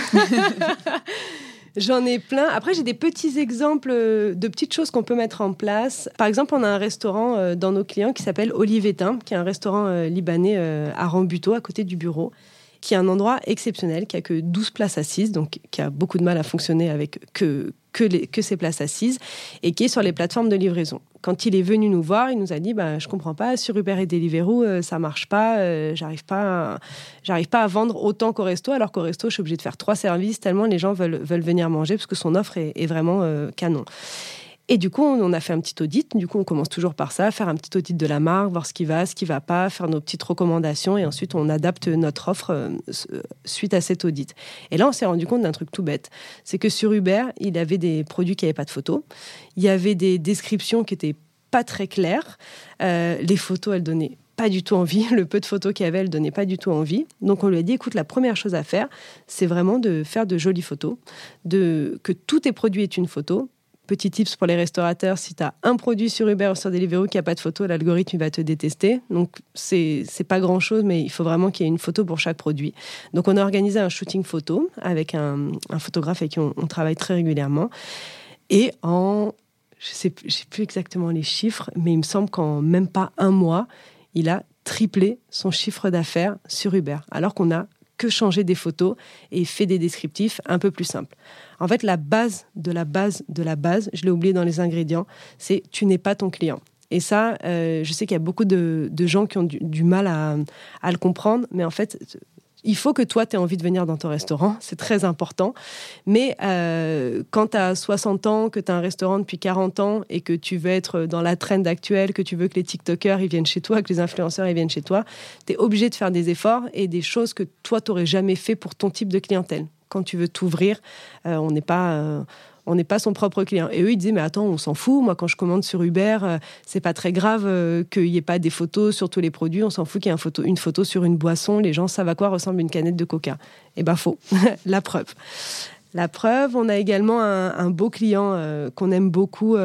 J'en ai plein. Après, j'ai des petits exemples de petites choses qu'on peut mettre en place. Par exemple, on a un restaurant euh, dans nos clients qui s'appelle Olivetin, qui est un restaurant euh, libanais euh, à Rambuteau, à côté du bureau qui est un endroit exceptionnel, qui a que 12 places assises, donc qui a beaucoup de mal à fonctionner avec que, que, ces places assises, et qui est sur les plateformes de livraison. Quand il est venu nous voir, il nous a dit bah, Je comprends pas, sur Uber et Deliveroo, euh, ça marche pas, euh, j'arrive pas, j'arrive pas à vendre autant qu'au resto, alors qu'au resto, je suis obligé de faire trois services tellement les gens veulent, venir manger, parce que son offre est, est vraiment euh, canon. Et du coup, on a fait un petit audit. Du coup, on commence toujours par ça, faire un petit audit de la marque, voir ce qui va, ce qui va pas, faire nos petites recommandations et ensuite on adapte notre offre euh, suite à cet audit. Et là, on s'est rendu compte d'un truc tout bête. C'est que sur Uber, il avait des produits qui n'avaient pas de photos. Il y avait des descriptions qui étaient pas très claires. Euh, les photos, elles donnaient pas du tout envie. (laughs) Le peu de photos qu'il y avait, elles donnaient pas du tout envie. Donc on lui a dit, écoute, la première chose à faire, c'est vraiment de faire de jolies photos, de que tous tes produits aient une photo Petit tips pour les restaurateurs, si tu as un produit sur Uber ou sur Deliveroo qui n'a pas de photo, l'algorithme va te détester. Donc, c'est pas grand chose, mais il faut vraiment qu'il y ait une photo pour chaque produit. Donc, on a organisé un shooting photo avec un, photographe avec qui on, travaille très régulièrement. Et en, je sais, sais plus exactement les chiffres, mais il me semble qu'en même pas un mois, il a triplé son chiffre d'affaires sur Uber, alors qu'on a que changé des photos et fait des descriptifs un peu plus simples. En fait, la base de la base de la base, je l'ai oublié dans les ingrédients, c'est tu n'es pas ton client. Et ça, euh, je sais qu'il y a beaucoup de, gens qui ont du, mal à, le comprendre, mais en fait, il faut que toi, tu aies envie de venir dans ton restaurant, c'est très important. Mais euh, quand tu as 60 ans, que tu as un restaurant depuis 40 ans et que tu veux être dans la trend actuelle, que tu veux que les TikTokers ils viennent chez toi, que les influenceurs ils viennent chez toi, tu es obligé de faire des efforts et des choses que toi, tu n'aurais jamais fait pour ton type de clientèle quand tu veux t'ouvrir, euh, on n'est pas euh, on n'est pas son propre client. Et eux, ils disaient, mais attends, on s'en fout. Moi, quand je commande sur Uber, euh, c'est pas très grave qu'il n'y ait pas des photos sur tous les produits. On s'en fout qu'il y ait une photo, une photo sur une boisson. Les gens savent à quoi ressemble une canette de coca. Eh ben, faux. (laughs) La preuve. La preuve, on a également un, beau client qu'on aime beaucoup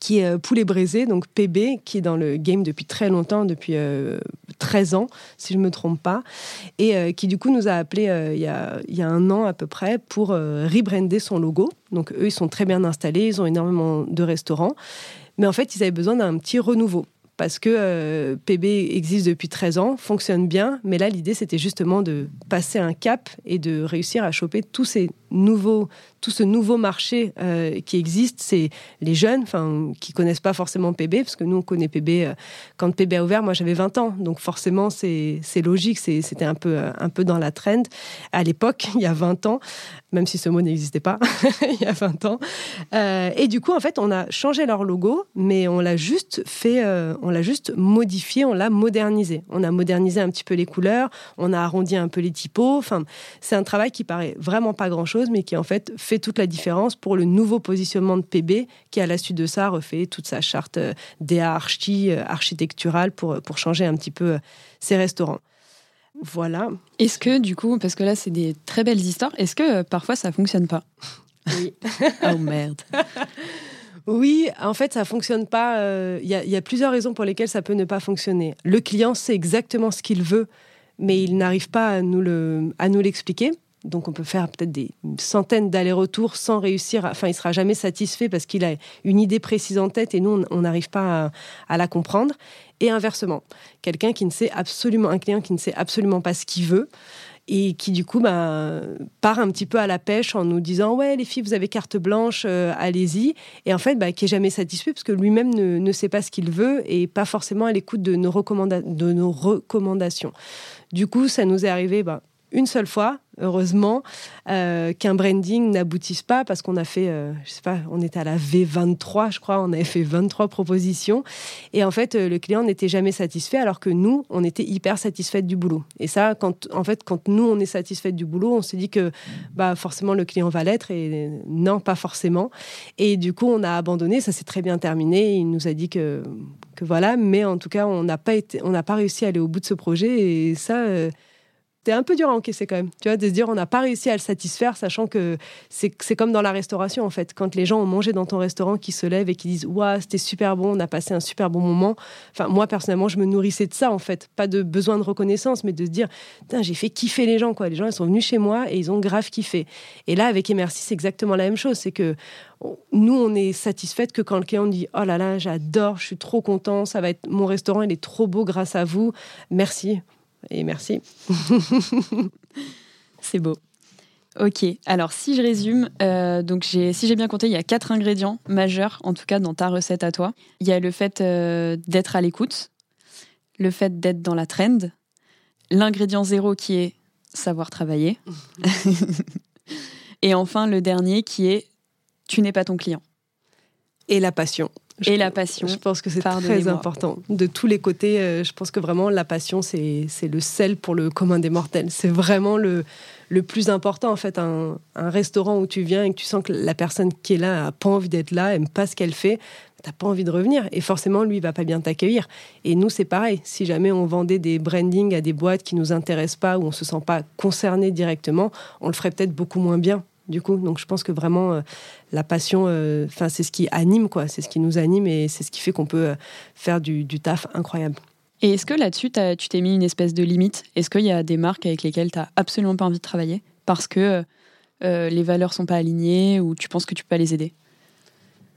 qui est Poulet Braisé, donc PB, qui est dans le game depuis très longtemps, depuis 13 ans, si je ne me trompe pas, et euh, qui du coup nous a appelé euh, il, y a, il, y a, un an à peu près pour euh, rebrander son logo. Donc eux, ils sont très bien installés, ils ont énormément de restaurants, mais en fait, ils avaient besoin d'un petit renouveau parce que PB existe depuis 13 ans, fonctionne bien, mais là l'idée c'était justement de passer un cap et de réussir à choper tous ces nouveaux tout ce nouveau marché euh, qui existe, c'est les jeunes, enfin, qui connaissent pas forcément PB, parce que nous on connaît PB euh, quand PB a ouvert. Moi j'avais 20 ans, donc forcément c'est logique, c'était un peu un peu dans la trend à l'époque, (laughs) il y a 20 ans, même si ce mot n'existait pas (laughs) il y a 20 ans. Euh, et du coup en fait on a changé leur logo, mais on l'a juste fait, on l'a juste modifié, on l'a modernisé. On a modernisé un petit peu les couleurs, on a arrondi un peu les typos. Enfin c'est un travail qui paraît vraiment pas grand chose, mais qui en fait fait toute la différence pour le nouveau positionnement de PB qui, à la suite de ça, refait toute sa charte euh, DA euh, architecturale pour, euh, pour changer un petit peu ses restaurants. Voilà. Est-ce que, du coup, parce que là, c'est des très belles histoires, est-ce que parfois ça fonctionne pas? Oui. (laughs) oh merde. (laughs) Oui, en fait, ça fonctionne pas. Il y, y, a plusieurs raisons pour lesquelles ça peut ne pas fonctionner. Le client sait exactement ce qu'il veut, mais il n'arrive pas à nous l'expliquer. Donc on peut faire peut-être des centaines d'allers-retours sans réussir. enfin, il sera jamais satisfait parce qu'il a une idée précise en tête et nous, on n'arrive pas à, la comprendre. Et inversement, quelqu'un qui ne sait absolument, un client qui ne sait absolument pas ce qu'il veut et qui du coup bah, part un petit peu à la pêche en nous disant ouais les filles vous avez carte blanche euh, allez-y et en fait bah, qui est jamais satisfait parce que lui-même ne, sait pas ce qu'il veut et pas forcément à l'écoute de, nos de nos recommandations du coup ça nous est arrivé bah, une seule fois, heureusement, euh, qu'un branding n'aboutisse pas parce qu'on a fait, euh, je sais pas, on était à la V23, je crois, on avait fait 23 propositions et en fait, euh, le client n'était jamais satisfait alors que nous, on était hyper satisfait du boulot. Et ça, quand, en fait, quand nous, on est satisfait du boulot, on s'est dit que bah, forcément le client va l'être et non, pas forcément. Et du coup, on a abandonné, ça s'est très bien terminé. Il nous a dit que, que voilà, mais en tout cas, on n'a pas, été, on n'a pas réussi à aller au bout de ce projet et ça c'était un peu dur à encaisser quand même. Tu vois, de se dire on n'a pas réussi à le satisfaire, sachant que c'est comme dans la restauration en fait. Quand les gens ont mangé dans ton restaurant, qui se lèvent et qui disent waouh, c'était super bon, on a passé un super bon moment. Enfin, moi personnellement, je me nourrissais de ça en fait. Pas de besoin de reconnaissance, mais de se dire j'ai fait kiffer les gens quoi. Les gens ils sont venus chez moi et ils ont grave kiffé. Et là, avec Emercy, c'est exactement la même chose. C'est que nous, on est satisfaite que quand le client dit Oh là là, j'adore, je suis trop content, ça va être mon restaurant, il est trop beau grâce à vous. Merci et merci. (laughs) C'est beau. Ok, alors si je résume, euh, donc si j'ai bien compté, il y a quatre ingrédients majeurs, en tout cas dans ta recette à toi. Il y a le fait euh, d'être à l'écoute, le fait d'être dans la trend, l'ingrédient zéro qui est savoir travailler, (laughs) et enfin le dernier qui est tu n'es pas ton client. Et la passion et la passion. Je pense que c'est très important. De tous les côtés, euh, je pense que vraiment la passion, c'est le sel pour le commun des mortels. C'est vraiment le, le plus important, en fait. Un, un, restaurant où tu viens et que tu sens que la personne qui est là n'a pas envie d'être là, aime pas ce qu'elle fait, t'as pas envie de revenir. Et forcément, lui, il va pas bien t'accueillir. Et nous, c'est pareil. Si jamais on vendait des brandings à des boîtes qui nous intéressent pas, ou on se sent pas concerné directement, on le ferait peut-être beaucoup moins bien du coup. Donc je pense que vraiment euh, la passion, euh, enfin c'est ce qui anime quoi, c'est ce qui nous anime et c'est ce qui fait qu'on peut euh, faire du, taf incroyable. Et est-ce que là-dessus tu t'es mis une espèce de limite? Est-ce qu'il y a des marques avec lesquelles tu n'as absolument pas envie de travailler? Parce que les valeurs sont pas alignées ou tu penses que tu peux pas les aider?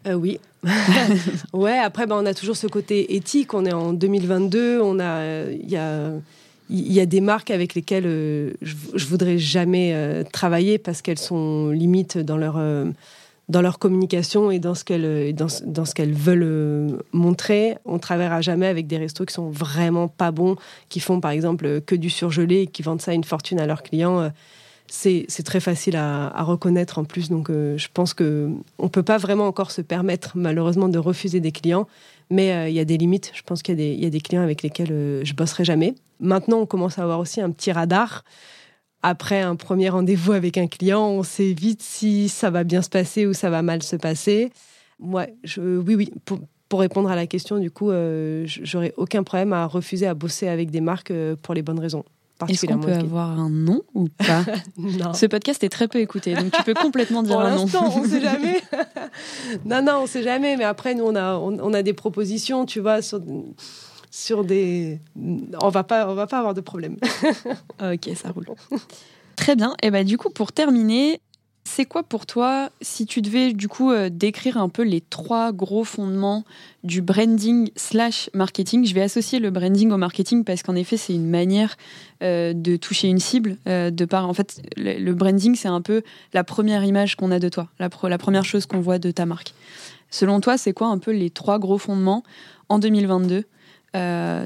Oui. (laughs) ouais, après, ben, on a toujours ce côté éthique. On est en 2022, on a, il y a il y a des marques avec lesquelles euh, je, je, voudrais jamais euh, travailler parce qu'elles sont limites dans leur euh, dans leur communication et dans ce qu'elles dans, ce qu'elles veulent montrer. On travaillera jamais avec des restos qui sont vraiment pas bons, qui font par exemple que du surgelé et qui vendent ça une fortune à leurs clients. C'est, très facile à, à, reconnaître en plus, donc je pense que on peut pas vraiment encore se permettre malheureusement de refuser des clients. Mais euh, il y a des limites. Je pense qu'il y, a des clients avec lesquels euh, je bosserai jamais. Maintenant, on commence à avoir aussi un petit radar. Après un premier rendez-vous avec un client, on sait vite si ça va bien se passer ou ça va mal se passer. Je, oui, oui. Pour, répondre à la question, du coup, euh, j'aurais aucun problème à refuser à bosser avec des marques pour les bonnes raisons. Est-ce qu'on peut avoir un nom ou pas (laughs) Non. Ce podcast est très peu écouté, donc tu peux complètement dire un nom. on ne sait (laughs) jamais. (laughs) non, non, on ne sait jamais. Mais après, nous, on a, on, a des propositions, tu vois, sur, sur des. On va pas, on va pas avoir de problème. ok, ça roule. Très bien. Et bah, du coup, pour terminer, c'est quoi pour toi, si tu devais du coup euh, décrire un peu les trois gros fondements du branding slash marketing? Je vais associer le branding au marketing parce qu'en effet, c'est une manière euh, de toucher une cible. Euh, de par, en fait, le, branding, c'est un peu la première image qu'on a de toi, la, la première chose qu'on voit de ta marque. Selon toi, c'est quoi un peu les trois gros fondements en 2022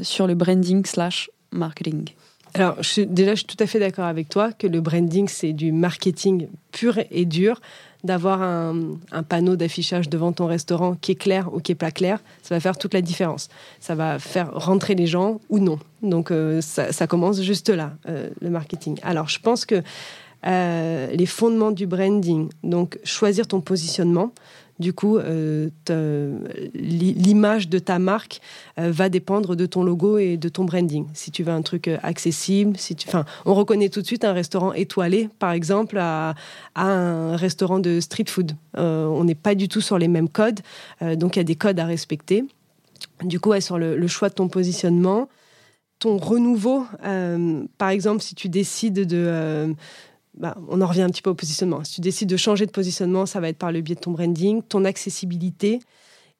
sur le branding slash marketing? Alors, déjà, je suis tout à fait d'accord avec toi que le branding, c'est du marketing pur et dur. D'avoir un, panneau d'affichage devant ton restaurant qui est clair ou qui est pas clair, ça va faire toute la différence. Ça va faire rentrer les gens ou non. Donc, euh, ça, commence juste là, euh, le marketing. Alors, je pense que euh, les fondements du branding, donc choisir ton positionnement, du coup, euh, l'image de ta marque euh, va dépendre de ton logo et de ton branding. Si tu veux un truc euh, accessible, si tu, on reconnaît tout de suite un restaurant étoilé, par exemple, à, un restaurant de street food. on n'est pas du tout sur les mêmes codes, donc il y a des codes à respecter. Du coup, sur le, choix de ton positionnement, ton renouveau, par exemple, si tu décides de bah, on en revient un petit peu au positionnement. Si tu décides de changer de positionnement, ça va être par le biais de ton branding, ton accessibilité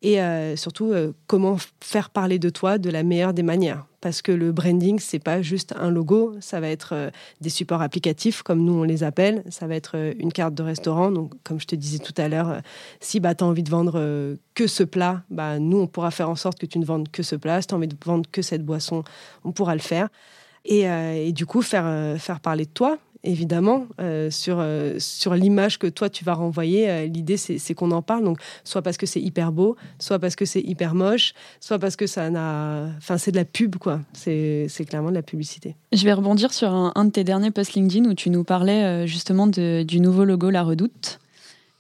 et euh, surtout euh, comment faire parler de toi de la meilleure des manières. Parce que le branding, c'est pas juste un logo, ça va être euh, des supports applicatifs comme nous on les appelle, ça va être une carte de restaurant. Donc, comme je te disais tout à l'heure, si bah, tu as envie de vendre que ce plat, bah, nous on pourra faire en sorte que tu ne vendes que ce plat. Si tu as envie de vendre que cette boisson, on pourra le faire. Et, et du coup, faire, faire parler de toi, évidemment, euh, sur, euh, sur l'image que toi tu vas renvoyer. Euh, l'idée, c'est qu'on en parle. Donc, soit parce que c'est hyper beau, soit parce que c'est hyper moche, soit parce que ça n'a. Enfin, c'est de la pub, quoi. C'est clairement de la publicité. Je vais rebondir sur un, de tes derniers posts LinkedIn où tu nous parlais justement du nouveau logo La Redoute.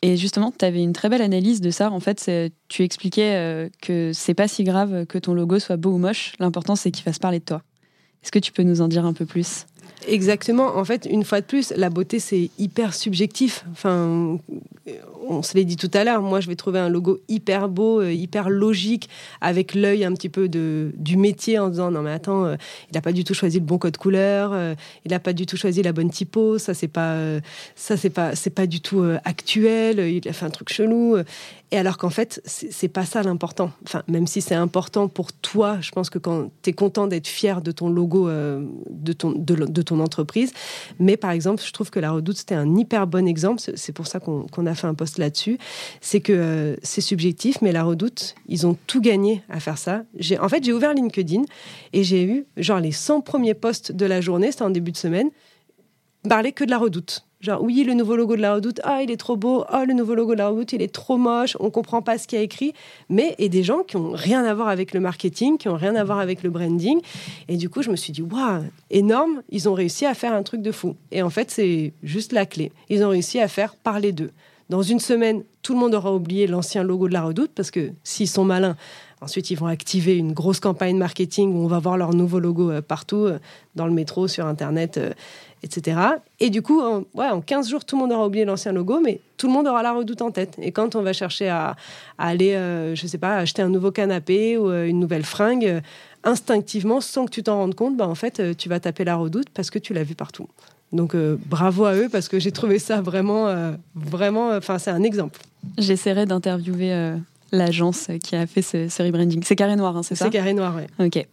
Et justement, tu avais une très belle analyse de ça. En fait, tu expliquais que c'est pas si grave que ton logo soit beau ou moche. L'important, c'est qu'il fasse parler de toi. Est-ce que tu peux nous en dire un peu plus? Exactement. En fait, une fois de plus, la beauté, c'est hyper subjectif. Enfin, on se l'est dit tout à l'heure. Moi, je vais trouver un logo hyper beau, euh, hyper logique, avec l'œil un petit peu de, du métier en disant non mais attends, euh, il n'a pas du tout choisi le bon code couleur, euh, il n'a pas du tout choisi la bonne typo, ça c'est pas, pas, c'est pas du tout actuel, il a fait un truc chelou. Et alors qu'en fait, c'est pas ça l'important. Enfin, même si c'est important pour toi, je pense que quand tu es content d'être fier de ton logo, de, ton, de, ton entreprise. Mais par exemple, je trouve que la Redoute, c'était un hyper bon exemple. C'est pour ça qu'on a fait un post là-dessus. C'est que euh, c'est subjectif, mais la Redoute, ils ont tout gagné à faire ça. En fait, j'ai ouvert LinkedIn et j'ai eu genre les 100 premiers posts de la journée, c'était en début de semaine, parler que de la Redoute. Genre, oui, le nouveau logo de la Redoute, ah, il est trop beau, ah, le nouveau logo de la Redoute, il est trop moche, on comprend pas ce qu'il y a écrit. Mais, et des gens qui ont rien à voir avec le marketing, qui ont rien à voir avec le branding. Et du coup, je me suis dit, waouh, énorme, ils ont réussi à faire un truc de fou. Et en fait, c'est juste la clé. Ils ont réussi à faire parler d'eux. Dans une semaine, tout le monde aura oublié l'ancien logo de la Redoute, parce que s'ils sont malins, Ensuite, ils vont activer une grosse campagne marketing où on va voir leur nouveau logo euh, partout, euh, dans le métro, sur Internet, euh, etc. Et du coup, en, ouais, en 15 jours, tout le monde aura oublié l'ancien logo, mais tout le monde aura la redoute en tête. Et quand on va chercher à, aller, je je sais pas, acheter un nouveau canapé ou une nouvelle fringue, instinctivement, sans que tu t'en rendes compte, bah, en fait, tu vas taper la redoute parce que tu l'as vu partout. Donc bravo à eux parce que j'ai trouvé ça vraiment, vraiment, enfin c'est un exemple. J'essaierai d'interviewer l'agence qui a fait ce, rebranding. C'est Carré Noir, hein, c'est ça C'est Carré Noir, oui. Ok.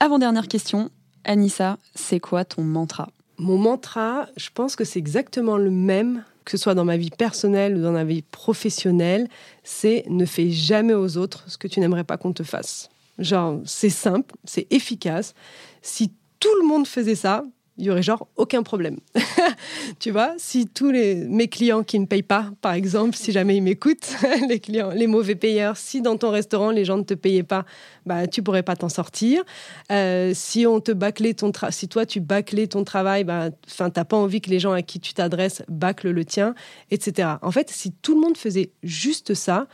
Avant-dernière question, Anissa, c'est quoi ton mantra? Mon mantra, je pense que c'est exactement le même, que ce soit dans ma vie personnelle ou dans ma vie professionnelle, c'est ne fais jamais aux autres ce que tu n'aimerais pas qu'on te fasse. Genre, c'est simple, c'est efficace. Si tout le monde faisait ça, il y aurait genre aucun problème. (laughs) tu vois, si tous les, mes clients qui ne payent pas, par exemple, si jamais ils m'écoutent, (laughs) les clients, les mauvais payeurs, si dans ton restaurant les gens ne te payaient pas, bah tu pourrais pas t'en sortir. Euh, si on te bâclait ton si toi tu bâclais ton travail, bah enfin t'as pas envie que les gens à qui tu t'adresses bâclent le tien, etc. En fait, si tout le monde faisait juste ça,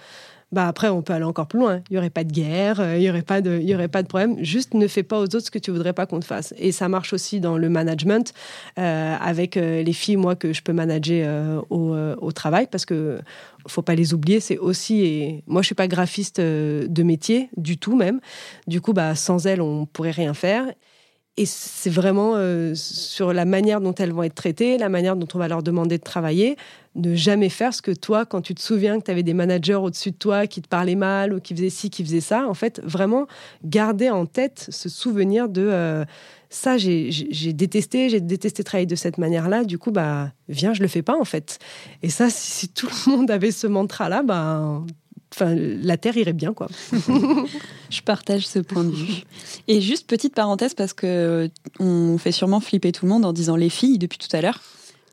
bah après on peut aller encore plus loin. Il y aurait pas de guerre, euh, il y aurait pas de, y aurait pas de problème. Juste ne fais pas aux autres ce que tu voudrais pas qu'on te fasse. Et ça marche aussi dans le management euh, avec euh, les filles moi que je peux manager au, au, travail parce que faut pas les oublier. C'est aussi et moi je suis pas graphiste de métier du tout même. Du coup bah sans elles on pourrait rien faire. Et c'est vraiment sur la manière dont elles vont être traitées, la manière dont on va leur demander de travailler ne jamais faire ce que toi, quand tu te souviens que tu avais des managers au-dessus de toi qui te parlaient mal ou qui faisaient ci, qui faisaient ça, en fait, vraiment garder en tête ce souvenir de euh, ça, j'ai détesté, j'ai détesté travailler de cette manière-là, du coup, bah, viens, je le fais pas, en fait. Et ça, si, tout le monde avait ce mantra-là, bah, Enfin, la terre irait bien, quoi. (laughs) je partage ce point de vue. Et juste petite parenthèse parce que on fait sûrement flipper tout le monde en disant les filles depuis tout à l'heure.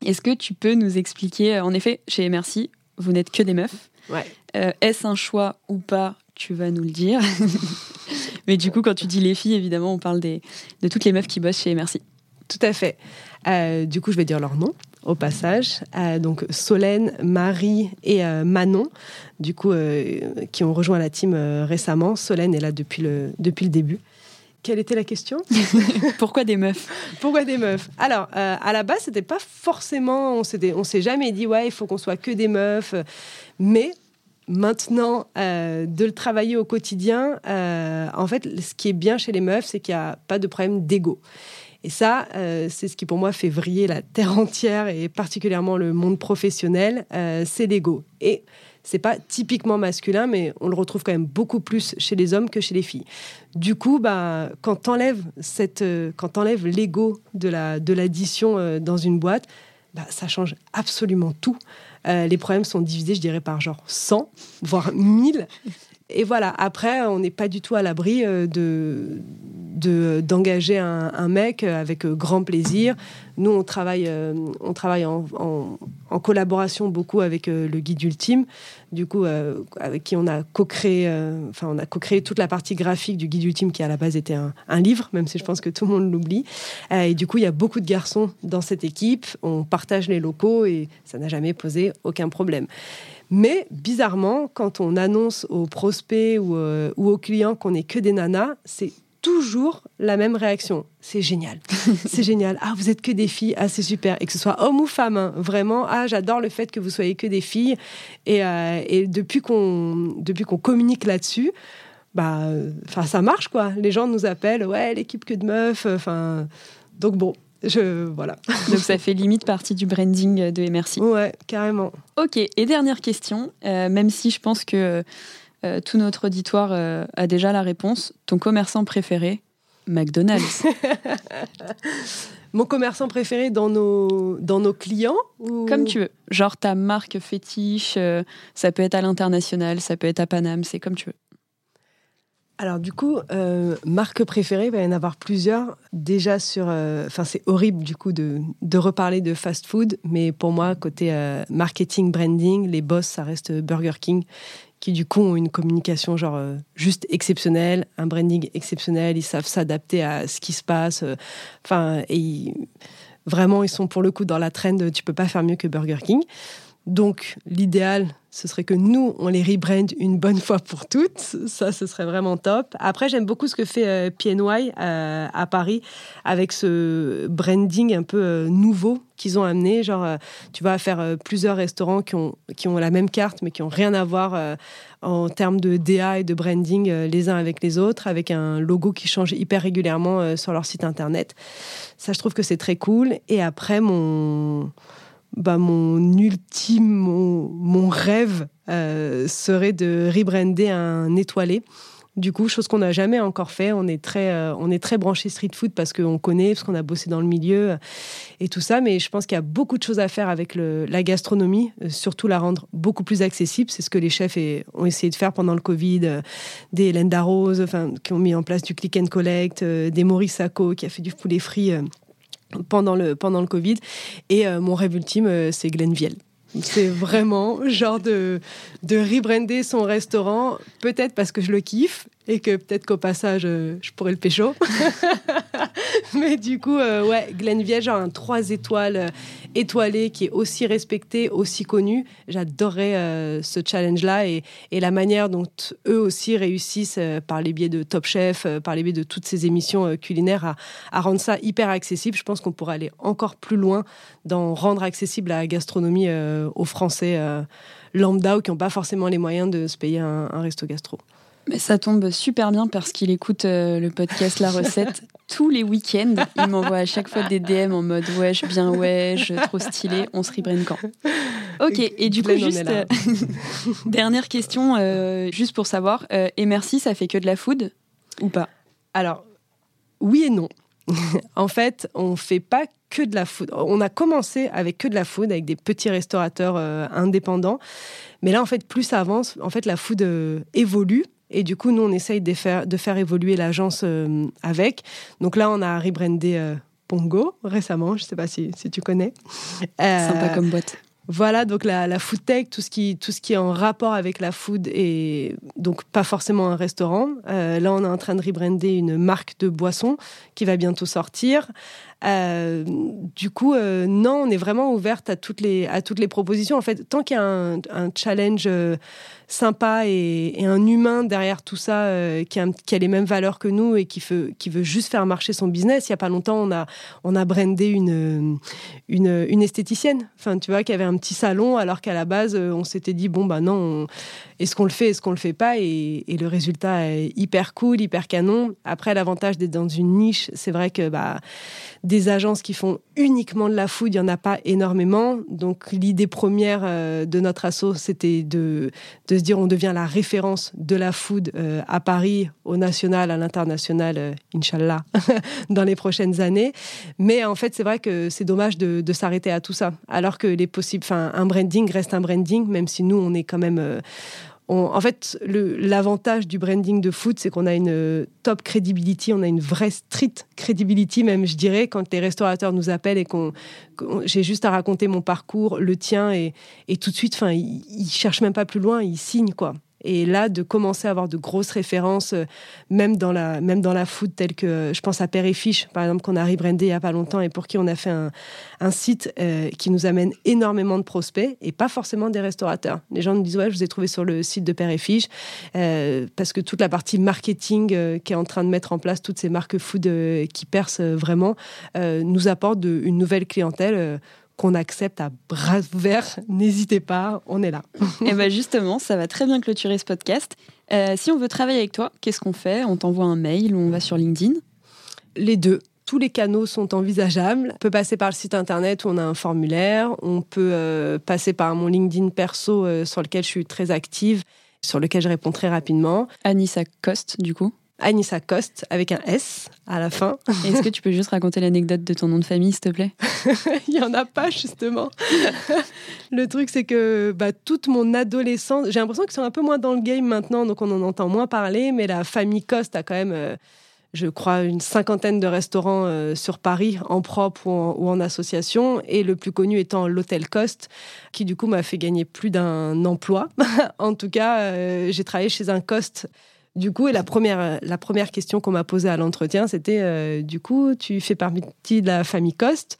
Est-ce que tu peux nous expliquer, euh, en effet, chez Merci, vous n'êtes que des meufs. Ouais. Euh, est-ce un choix ou pas Tu vas nous le dire. (laughs) Mais du coup, quand tu dis les filles, évidemment, on parle des, de toutes les meufs qui bossent chez Merci. Tout à fait. Euh, du coup, je vais dire leur nom au passage. donc Solène, Marie et Manon, du coup, qui ont rejoint la team récemment. Solène est là depuis le, depuis le début. Quelle était la question? (laughs) Pourquoi des meufs? Pourquoi des meufs? Alors, euh, à la base, c'était pas forcément. On s'est, on s'est jamais dit, ouais, il faut qu'on soit que des meufs. Mais maintenant, euh, de le travailler au quotidien, euh, en fait, ce qui est bien chez les meufs, c'est qu'il n'y a pas de problème d'ego. Et ça, c'est ce qui pour moi fait vriller la terre entière et particulièrement le monde professionnel, c'est l'ego. Et c'est pas typiquement masculin, mais on le retrouve quand même beaucoup plus chez les hommes que chez les filles. Du coup, bah, quand t'enlèves cette, euh, quand l'ego de la de l'addition euh, dans une boîte, bah, ça change absolument tout. Euh, les problèmes sont divisés, je dirais, par genre 100, voire 1000. Et voilà, après, on n'est pas du tout à l'abri de, d'engager un, mec avec grand plaisir. Nous, on travaille, on travaille en, collaboration beaucoup avec le guide ultime du coup, euh, avec qui on a co-créé, euh, enfin, on a co-créé toute la partie graphique du guide ultime qui à la base était un, livre, même si je pense que tout le monde l'oublie. Euh, et du coup, il y a beaucoup de garçons dans cette équipe. On partage les locaux et ça n'a jamais posé aucun problème. Mais bizarrement, quand on annonce aux prospects ou, ou aux clients qu'on n'est que des nanas, c'est toujours la même réaction. C'est génial. (laughs) c'est génial. Ah, vous êtes que des filles. Ah, c'est super. Et que ce soit homme ou femme, hein. vraiment. Ah, j'adore le fait que vous soyez que des filles. Et, euh, et depuis qu'on depuis qu'on communique là-dessus, bah, enfin, ça marche quoi. Les gens nous appellent. Ouais, l'équipe que de meufs. Enfin, donc bon. Je, voilà. (laughs) Donc ça fait limite partie du branding de Merci. Ouais, carrément. Ok, et dernière question, euh, même si je pense que euh, tout notre auditoire euh, a déjà la réponse. Ton commerçant préféré McDonald's. (laughs) Mon commerçant préféré dans nos, dans nos clients Comme tu veux. Genre ta marque fétiche, euh, ça peut être à l'international, ça peut être à Paname, c'est comme tu veux. Alors du coup, marque préférée, il va y en avoir plusieurs. Déjà sur... Enfin, c'est horrible du coup de, de, reparler de fast food, mais pour moi, côté marketing, branding, les boss, ça reste Burger King qui du coup ont une communication genre euh, juste exceptionnelle, un branding exceptionnel, ils savent s'adapter à ce qui se passe. Euh, enfin, et vraiment, ils sont pour le coup dans la trend, tu peux pas faire mieux que Burger King. Donc, l'idéal, ce serait que nous, on les rebrand une bonne fois pour toutes. Ça, ce serait vraiment top. Après, j'aime beaucoup ce que fait euh, PNY euh, à Paris avec ce branding un peu euh, nouveau qu'ils ont amené. Genre, tu vas faire plusieurs restaurants qui ont, qui ont la même carte, mais qui ont rien à voir en termes de DA et de branding les uns avec les autres, avec un logo qui change hyper régulièrement sur leur site internet. Ça, je trouve que c'est très cool. Et après, mon bah, mon ultime, mon, rêve euh, serait de rebrander un étoilé. Du coup, chose qu'on n'a jamais encore fait. On est très, euh, on est très branché street food parce qu'on connaît, parce qu'on a bossé dans le milieu et tout ça. Mais je pense qu'il y a beaucoup de choses à faire avec la gastronomie, euh, surtout la rendre beaucoup plus accessible. C'est ce que les chefs ont essayé de faire pendant le Covid. des Hélène Darroze, enfin, qui ont mis en place du click and collect, des Maurice Sacco qui a fait du poulet frit pendant le, pendant le Covid. Et euh, mon rêve ultime, euh, c'est Glenville. C'est vraiment genre de, de rebrander son restaurant, peut-être parce que je le kiffe et que peut-être qu'au passage, euh, je pourrais le pécho. (laughs) Mais du coup, euh, ouais, Glenviel, genre un 3 étoiles euh, étoilé qui est aussi respecté, aussi connu. J'adorerais ce challenge-là et, et, la manière dont eux aussi réussissent par les biais de Top Chef, par les biais de toutes ces émissions culinaires à, à rendre ça hyper accessible. Je pense qu'on pourrait aller encore plus loin dans rendre accessible la gastronomie aux Français lambda ou qui n'ont pas forcément les moyens de se payer un, un resto gastro. Mais ça tombe super bien parce qu'il écoute euh, le podcast La Recette (laughs) tous les week-ends. Il m'envoie à chaque fois des DM en mode wesh, bien wesh, trop stylé, on se rebrain quand Ok, et du coup, juste euh, (laughs) dernière question, euh, juste pour savoir, et merci, ça fait que de la food ou pas? Alors, oui et non. (laughs) en fait, on fait pas que de la food. On a commencé avec que de la food, avec des petits restaurateurs indépendants. Mais là, en fait, plus ça avance, en fait, la food évolue. Et du coup, nous, on essaye de faire, de faire évoluer l'agence euh, avec. Donc là, on a rebrandé euh, Pongo récemment. Je ne sais pas si, si, tu connais. Euh, Sympa comme boîte. Voilà, donc la, la food tech, tout ce, qui, tout ce qui est en rapport avec la food et donc pas forcément un restaurant. là, on est en train de rebrander une marque de boisson qui va bientôt sortir. Euh, du coup, non, on est vraiment ouverte à toutes les, à toutes les propositions. En fait, tant qu'il y a un, challenge sympa et, un humain derrière tout ça euh, qui, a, les mêmes valeurs que nous et qui veut, juste faire marcher son business. Il n'y a pas longtemps, on a, on a brandé une, une, esthéticienne, enfin, tu vois, qui avait un petit salon, alors qu'à la base, euh, on s'était dit, bon, bah non, est-ce qu'on le fait, est-ce qu'on le fait pas? Et, le résultat est hyper cool, hyper canon. Après, l'avantage d'être dans une niche, c'est vrai que bah, des agences qui font uniquement de la food, il n'y en a pas énormément. Donc, l'idée première euh, de notre asso, c'était de, de se dire on devient la référence de la food euh, à Paris, au national, à l'international, euh, Inch'Allah, (laughs) dans les prochaines années. Mais en fait, c'est vrai que c'est dommage de, s'arrêter à tout ça. Alors que les possibles, enfin, un branding reste un branding, même si nous, on est quand même. Euh, en fait, l'avantage du branding de food, c'est qu'on a une top credibility, on a une vraie street credibility, même, je dirais, quand les restaurateurs nous appellent et qu'on, j'ai juste à raconter mon parcours, le tien, et, et tout de suite, enfin, ils, ils cherchent même pas plus loin, ils signent, quoi. Et là, de commencer à avoir de grosses références, euh, même dans la, même dans la food, telle que je pense à Père et Fiche, par exemple, qu'on a rebrandé il n'y a pas longtemps et pour qui on a fait un, site euh, qui nous amène énormément de prospects et pas forcément des restaurateurs. Les gens nous disent Ouais, je vous ai trouvé sur le site de Père et Fiche, euh, parce que toute la partie marketing qui est en train de mettre en place toutes ces marques food qui percent vraiment nous apporte une nouvelle clientèle qu'on accepte à bras ouverts. N'hésitez pas, on est là. Et (laughs) eh bien justement, ça va très bien clôturer ce podcast. Euh, si on veut travailler avec toi, qu'est-ce qu'on fait? On t'envoie un mail ou on va sur LinkedIn? Les deux. Tous les canaux sont envisageables. On peut passer par le site internet où on a un formulaire. On peut euh, passer par mon LinkedIn perso euh, sur lequel je suis très active, sur lequel je réponds très rapidement. Anissa Coste, du coup? Anissa Coste avec un S à la fin. Est-ce que tu peux juste raconter l'anecdote de ton nom de famille, s'il te plaît? (laughs) Il n'y en a pas, justement. (laughs) le truc, c'est que bah, toute mon adolescence, j'ai l'impression qu'ils sont un peu moins dans le game maintenant, donc on en entend moins parler, mais la famille Coste a quand même. Euh, je crois, une cinquantaine de restaurants euh, sur Paris, en propre ou en, association, et le plus connu étant l'Hôtel Coste, qui du coup m'a fait gagner plus d'un emploi. (laughs) en tout cas, euh, j'ai travaillé chez un Coste du coup, et la première, la première question qu'on m'a posée à l'entretien, c'était euh, du coup, tu fais partie de la famille Coste?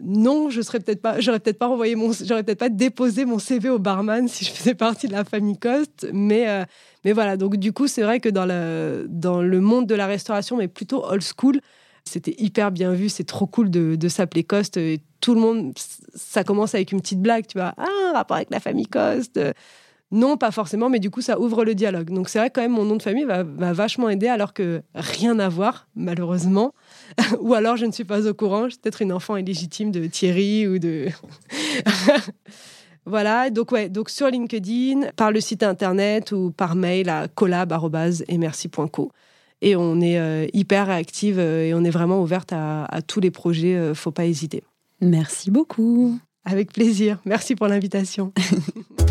Non, je serais peut-être pas, j'aurais peut-être pas envoyé mon, j'aurais peut-être pas déposé mon CV au barman si je faisais partie de la famille Coste, mais euh, mais voilà. Donc du coup, c'est vrai que dans le dans le monde de la restauration, mais plutôt old school, c'était hyper bien vu. C'est trop cool de, s'appeler Coste. Et tout le monde, ça commence avec une petite blague, tu vois, ah, un rapport avec la famille Coste. Non, pas forcément, mais du coup, ça ouvre le dialogue. Donc, c'est vrai quand même, mon nom de famille va, vachement aider, alors que rien à voir, malheureusement. (laughs) ou alors, je ne suis pas au courant. Je suis peut-être une enfant illégitime de Thierry ou de. (laughs) voilà. Donc, ouais. Donc, sur LinkedIn, par le site internet ou par mail à collab.emerci.co. Et on est euh, hyper réactive euh, et on est vraiment ouverte à, tous les projets. Euh, faut pas hésiter. Merci beaucoup. Avec plaisir. Merci pour l'invitation. (laughs)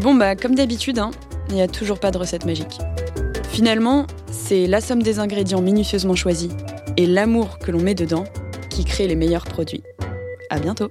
Bon bah comme d'habitude, hein, il n'y a toujours pas de recette magique. Finalement, c'est la somme des ingrédients minutieusement choisis et l'amour que l'on met dedans qui crée les meilleurs produits. À bientôt